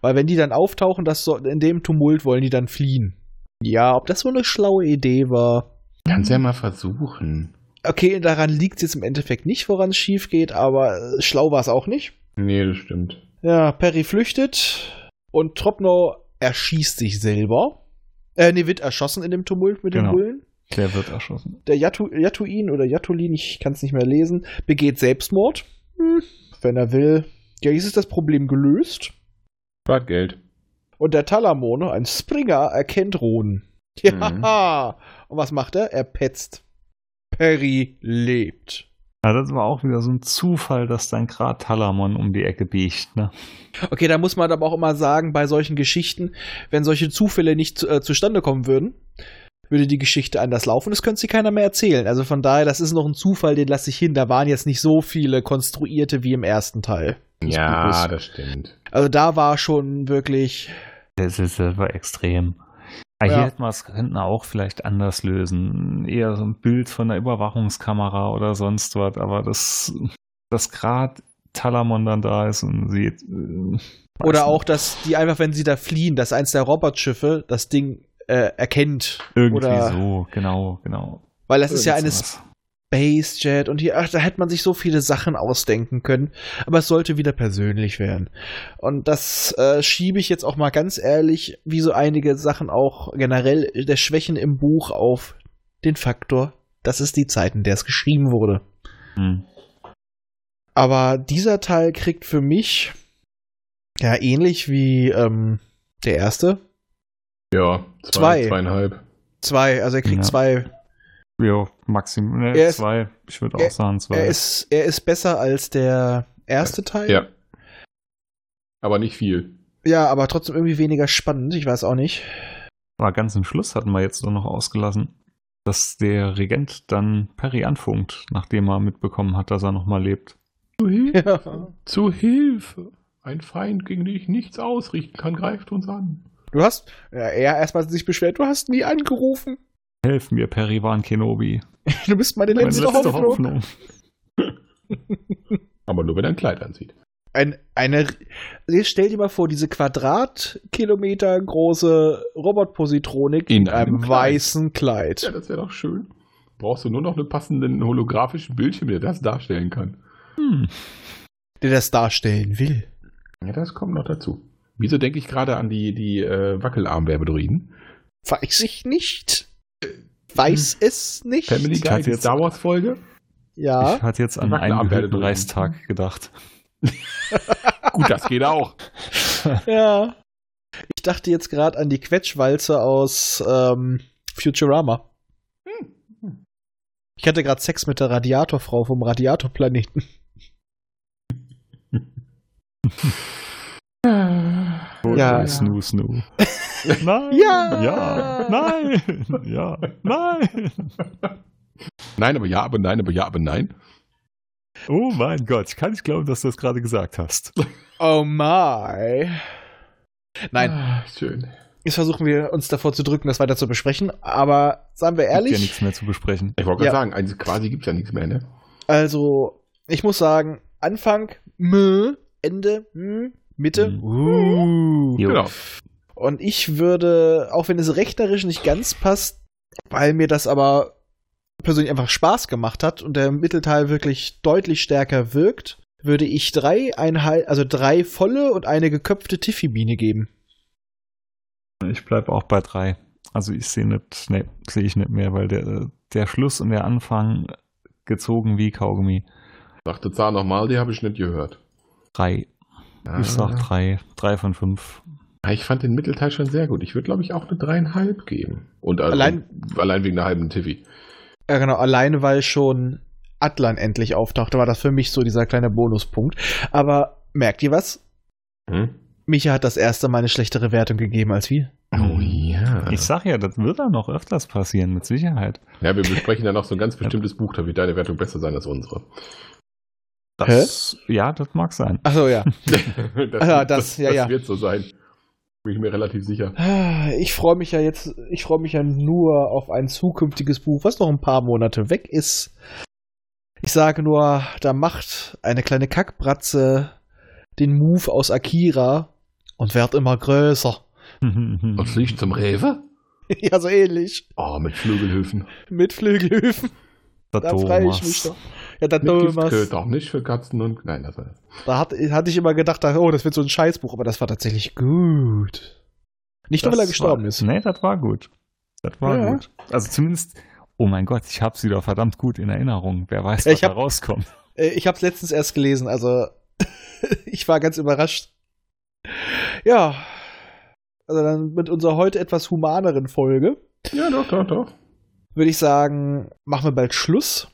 Weil wenn die dann auftauchen, das so, in dem Tumult wollen die dann fliehen. Ja, ob das so eine schlaue Idee war. Kannst ja mal versuchen. Okay, daran liegt es jetzt im Endeffekt nicht, woran es schief geht, aber äh, schlau war es auch nicht. Nee, das stimmt. Ja, Perry flüchtet und Tropno erschießt sich selber. Äh, nee, wird erschossen in dem Tumult mit den Genau. Bullen. Der wird erschossen. Der Yatu, Yatuin oder Yatulin, ich kann es nicht mehr lesen, begeht Selbstmord. Hm, wenn er will. Ja, jetzt ist das Problem gelöst. Spart Geld. Und der Talamon, ein Springer, erkennt Roden. (laughs) Ja, und was macht er? Er petzt. Perry lebt. Ja, das war auch wieder so ein Zufall, dass dann gerade Talamon um die Ecke biegt, ne? Okay, da muss man aber auch immer sagen, bei solchen Geschichten, wenn solche Zufälle nicht äh, zustande kommen würden, würde die Geschichte anders laufen. Das könnte sie keiner mehr erzählen. Also von daher, das ist noch ein Zufall, den lasse ich hin. Da waren jetzt nicht so viele konstruierte wie im ersten Teil. Ja, Buches. das stimmt. Also da war schon wirklich. Das ist aber extrem. Aber Ja. Hier hätten wir es könnten wir auch vielleicht anders lösen. Eher so ein Bild von der Überwachungskamera oder sonst was, aber das, das gerade Talamon dann da ist und sieht. äh, Oder auch, dass die einfach, wenn sie da fliehen, dass eins der Robotschiffe das Ding äh, erkennt. Irgendwie oder, so, genau, genau. Weil das ist ja eine Irgend sowas. Spacejet und hier, ach, da hätte man sich so viele Sachen ausdenken können. Aber es sollte wieder persönlich werden. Und das äh, schiebe ich jetzt auch mal ganz ehrlich, wie so einige Sachen auch generell der Schwächen im Buch auf den Faktor, das ist die Zeit, in der es geschrieben wurde. Hm. Aber dieser Teil kriegt für mich ja ähnlich wie ähm, der erste. Ja, Zwei. zwei, zweieinhalb. Zwei, also er kriegt Ja. zwei. Ja, Maximum, ne, Er ist- zwei. Ich würde auch sagen zwei. Er ist, er ist besser als der erste Teil. Ja. Aber nicht viel. Ja, aber trotzdem irgendwie weniger spannend. Ich weiß auch nicht. Aber ganz im Schluss hatten wir jetzt nur noch ausgelassen, dass der Regent dann Perry anfunkt, nachdem er mitbekommen hat, dass er nochmal lebt. Zu Hilfe. Ja. Zu Hilfe. Ein Feind, gegen den ich nichts ausrichten kann, greift uns an. Du hast, ja, er erstmal sich beschwert, du hast nie angerufen. Helf mir, Perry Van Kenobi. (laughs) Du bist meine Meine letzte, Hoffnung. (laughs) Aber nur, wenn er ein Kleid anzieht. Ein, eine, stell dir mal vor, diese Quadratkilometer große Robotpositronik In in einem einem Kleid. weißen Kleid. Ja, das wäre doch schön. Brauchst du nur noch einen passenden holographischen Bildschirm, der das darstellen kann. Hm. Der das darstellen will. Ja, das kommt noch dazu. Wieso denke ich gerade an die, die äh, Wackelarm-Werbedroiden? Weiß ich nicht. Weiß es nicht. Family Ich Guy, die jetzt- Star Wars-Folge? Ja. Ich hatte jetzt an einen Reichstag gedacht. (laughs) Gut, das geht auch. (laughs) Ja. Ich dachte jetzt gerade an die Quetschwalze aus ähm, Futurama. Ich hatte gerade Sex mit der Radiatorfrau vom Radiatorplaneten. (laughs) Ja. Snoo, snoo. (laughs) Nein. Ja. Ja. Nein. Ja. Nein. Nein, aber ja, aber nein, aber ja, aber nein. Oh mein Gott, ich kann nicht glauben, dass du das gerade gesagt hast. Oh my. Nein, Ah, schön. jetzt versuchen wir uns davor zu drücken, das weiter zu besprechen. Aber seien wir Gibt ja ehrlich, nichts mehr zu besprechen. Ich wollte Ja. gerade sagen, also quasi gibt es ja nichts mehr, ne? also ich muss sagen, Anfang, mh, Ende, mh, Mitte, Mhm. uh. Genau. Und ich würde, auch wenn es rechnerisch nicht ganz passt, weil mir das aber persönlich einfach Spaß gemacht hat und der Mittelteil wirklich deutlich stärker wirkt, würde ich drei, einhalb, also drei volle und eine geköpfte Tiffy-Biene geben. Ich bleibe auch bei drei. Also ich sehe nicht, nee, sehe ich nicht mehr, weil der, der Schluss und der Anfang gezogen wie Kaugummi. Sagte Zahn nochmal, die habe ich nicht gehört. Drei. Ich sag drei. Drei von fünf. Ah, Ich fand den Mittelteil schon sehr gut. Ich würde, glaube ich, auch eine dreieinhalb geben. Und also, Allein- allein wegen der halben Tiffy. Ja, genau, alleine weil schon Atlan endlich auftauchte, war das für mich so dieser kleine Bonuspunkt. Aber merkt ihr was? Hm? Micha hat das erste Mal eine schlechtere Wertung gegeben als wir. Oh ja. Ich sag ja, das wird dann noch öfters passieren, mit Sicherheit. Ja, wir besprechen dann noch so ein ganz bestimmtes Buch, da wird deine Wertung besser sein als unsere. Das, Ja, das mag sein. Achso, ja. (laughs) das, (laughs) Ah, das- ja, das ja. wird so sein. Bin ich mir relativ sicher. Ich freue mich ja jetzt, ich freue mich ja nur auf ein zukünftiges Buch, was noch ein paar Monate weg ist. Ich sage nur, da macht eine kleine Kackbratze den Move aus Akira und wird immer größer. (laughs) Und fliegt zum Rewe? ja, so ähnlich. Oh, mit Flügelhöfen. Mit Flügelhöfen. Da freue ich mich doch. Ja, der Mit. Giftköder, nicht für Katzen und. Nein, das war. Da hat, hatte ich immer gedacht, oh, das wird so ein Scheißbuch, aber das war tatsächlich gut. Nicht nur, weil er gestorben war, ist. Nee, das war gut. Das war Ja. gut. Also zumindest, oh mein Gott, ich habe sie doch verdammt gut in Erinnerung. Wer weiß, was ich da hab- rauskommt. Äh, Ich habe es letztens erst gelesen, also (laughs) ich war ganz überrascht. Ja, also dann mit unserer heute etwas humaneren Folge Ja, doch, doch, doch. würde ich sagen, machen wir bald Schluss.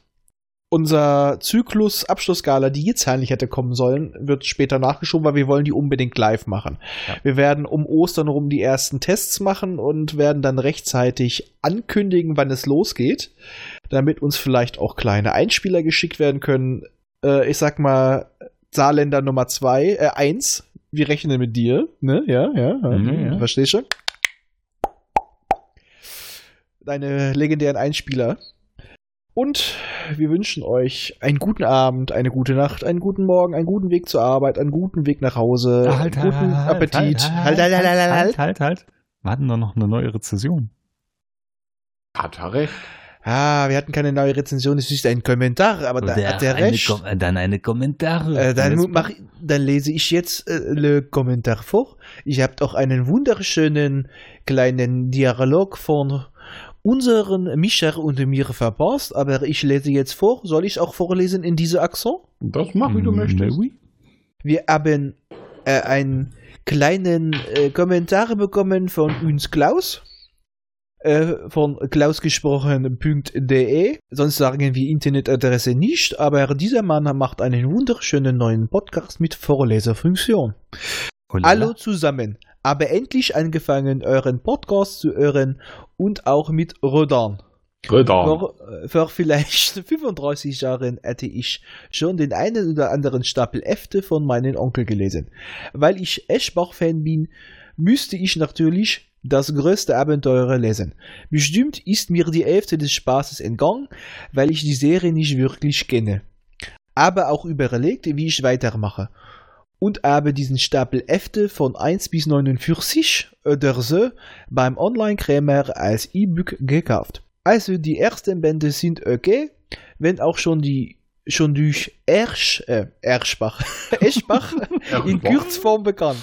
Unser Zyklus Abschlussgala, die jetzt eigentlich hätte kommen sollen, wird später nachgeschoben, weil wir wollen die unbedingt live machen. Ja. Wir werden um Ostern rum die ersten Tests machen und werden dann rechtzeitig ankündigen, wann es losgeht, damit uns vielleicht auch kleine Einspieler geschickt werden können. Äh, ich sag mal, Saarländer Nummer zwei, äh, eins. Wir rechnen mit dir, ne? Ja, ja, ja. Mhm, ja. Verstehst du? Deine legendären Einspieler. Und wir wünschen euch einen guten Abend, eine gute Nacht, einen guten Morgen, einen guten Weg zur Arbeit, einen guten Weg nach Hause, einen guten Appetit. Halt, halt, halt, halt, halt, halt. Wir hatten doch noch eine neue Rezession. Hat er recht. Ah, wir hatten keine neue Rezension, es ist ein Kommentar, aber da hat er recht. Kom- dann eine Kommentare. Äh, dann, mach, dann lese ich jetzt äh, le Kommentar vor. Ich habe auch einen wunderschönen kleinen Dialog von unseren Mischer und mir verpasst, aber ich lese jetzt vor. Soll ich auch vorlesen in diese Akzent? Das mach, wie du Mm, möchtest. oui. Wir haben äh, einen kleinen äh, Kommentar bekommen von uns Klaus. Äh, von klausgesprochen.de. Sonst sagen wir Internetadresse nicht, aber dieser Mann macht einen wunderschönen neuen Podcast mit Vorleserfunktion. Hallo zusammen. Aber endlich angefangen, euren Podcast zu hören und auch mit Rodan. Vor, äh, vor vielleicht (laughs) 35 Jahren hätte ich schon den einen oder anderen Stapel Äfte von meinem Onkel gelesen. Weil ich Eschbach-Fan bin, müsste ich natürlich das größte Abenteuer lesen. Bestimmt ist mir die Hälfte des Spaßes entgangen, weil ich die Serie nicht wirklich kenne. Aber auch überlegt, wie ich weitermache. Und habe diesen Stapel Äfte von 1 bis 49 oder so beim Online-Krämer als E-Book gekauft. Also die ersten Bände sind okay, wenn auch schon die schon durch Ersch, äh, Erschbach, (laughs) Eschbach (laughs) in. Kurzform bekannt.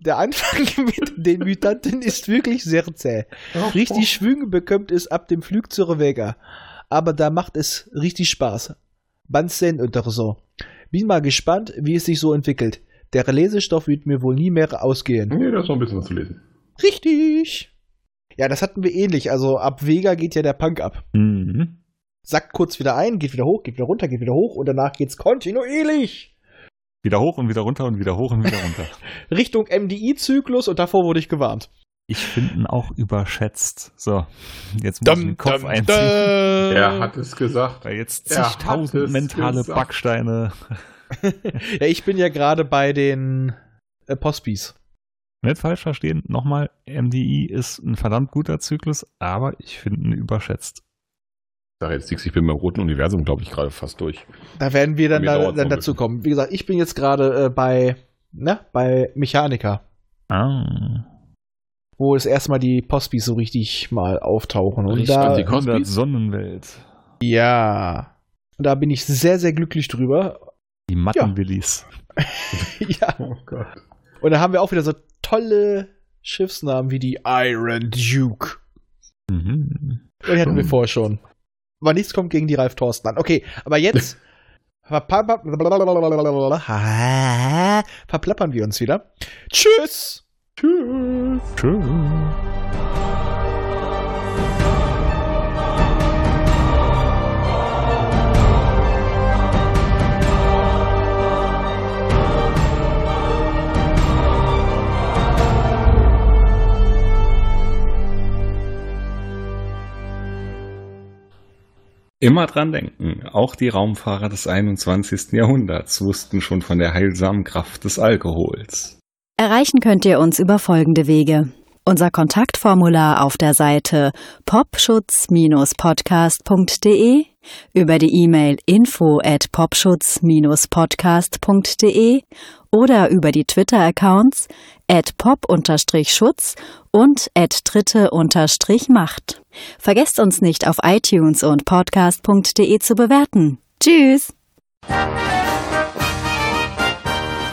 Der Anfang (laughs) mit den Mutanten ist wirklich sehr zäh. Richtig Schwung bekommt es ab dem Flug zur Vega. Aber da macht es richtig Spaß. Banzen oder so. Bin mal gespannt, wie es sich so entwickelt. Der Lesestoff wird mir wohl nie mehr ausgehen. Nee, da ist noch ein bisschen was zu lesen. Richtig. Ja, das hatten wir ähnlich. Also ab Vega geht ja der Punk ab. Mhm. Sackt kurz wieder ein, geht wieder hoch, geht wieder runter, geht wieder hoch und danach geht's kontinuierlich. Wieder hoch und wieder runter und wieder hoch und wieder runter. (laughs) Richtung MDI-Zyklus und davor wurde ich gewarnt. Ich finde ihn auch überschätzt. So, jetzt muss ich den Kopf einziehen. Er hat es gesagt. Weil jetzt zigtausend mentale gesagt. Backsteine. (laughs) Ja, ich bin ja gerade bei den äh, Postbis. Nicht falsch verstehen, nochmal, MDI ist ein verdammt guter Zyklus, aber ich finde ihn überschätzt. Ich sage jetzt nichts, ich bin beim roten Universum, glaube ich, gerade fast durch. Da werden wir dann, da, dann dazu kommen. Wie gesagt, ich bin jetzt gerade äh, bei, ne, bei Mechaniker, Ah. Wo das erste Mal die Postbis so richtig mal auftauchen. Und Richtig, da, die? 100 Sonnenwelt. ja. Und da bin ich sehr, sehr glücklich drüber. Die Mattenwillis. (laughs) ja. Oh Gott. Und da haben wir auch wieder so tolle Schiffsnamen wie die Iron Duke. Mhm. Die hatten wir vorher schon. Aber nichts kommt gegen die Ralf Thorsten an. Okay, aber jetzt (laughs) verplappern wir uns wieder. Tschüss! Tschüss. Tschüss. Immer dran denken, auch die Raumfahrer des 21. Jahrhunderts wussten schon von der heilsamen Kraft des Alkohols. Erreichen könnt ihr uns über folgende Wege. Unser Kontaktformular auf der Seite popschutz-podcast.de, über die E-Mail info at popschutz-podcast.de oder über die Twitter-Accounts at pop-schutz und at dritte-macht. Vergesst uns nicht auf iTunes und podcast.de zu bewerten. Tschüss!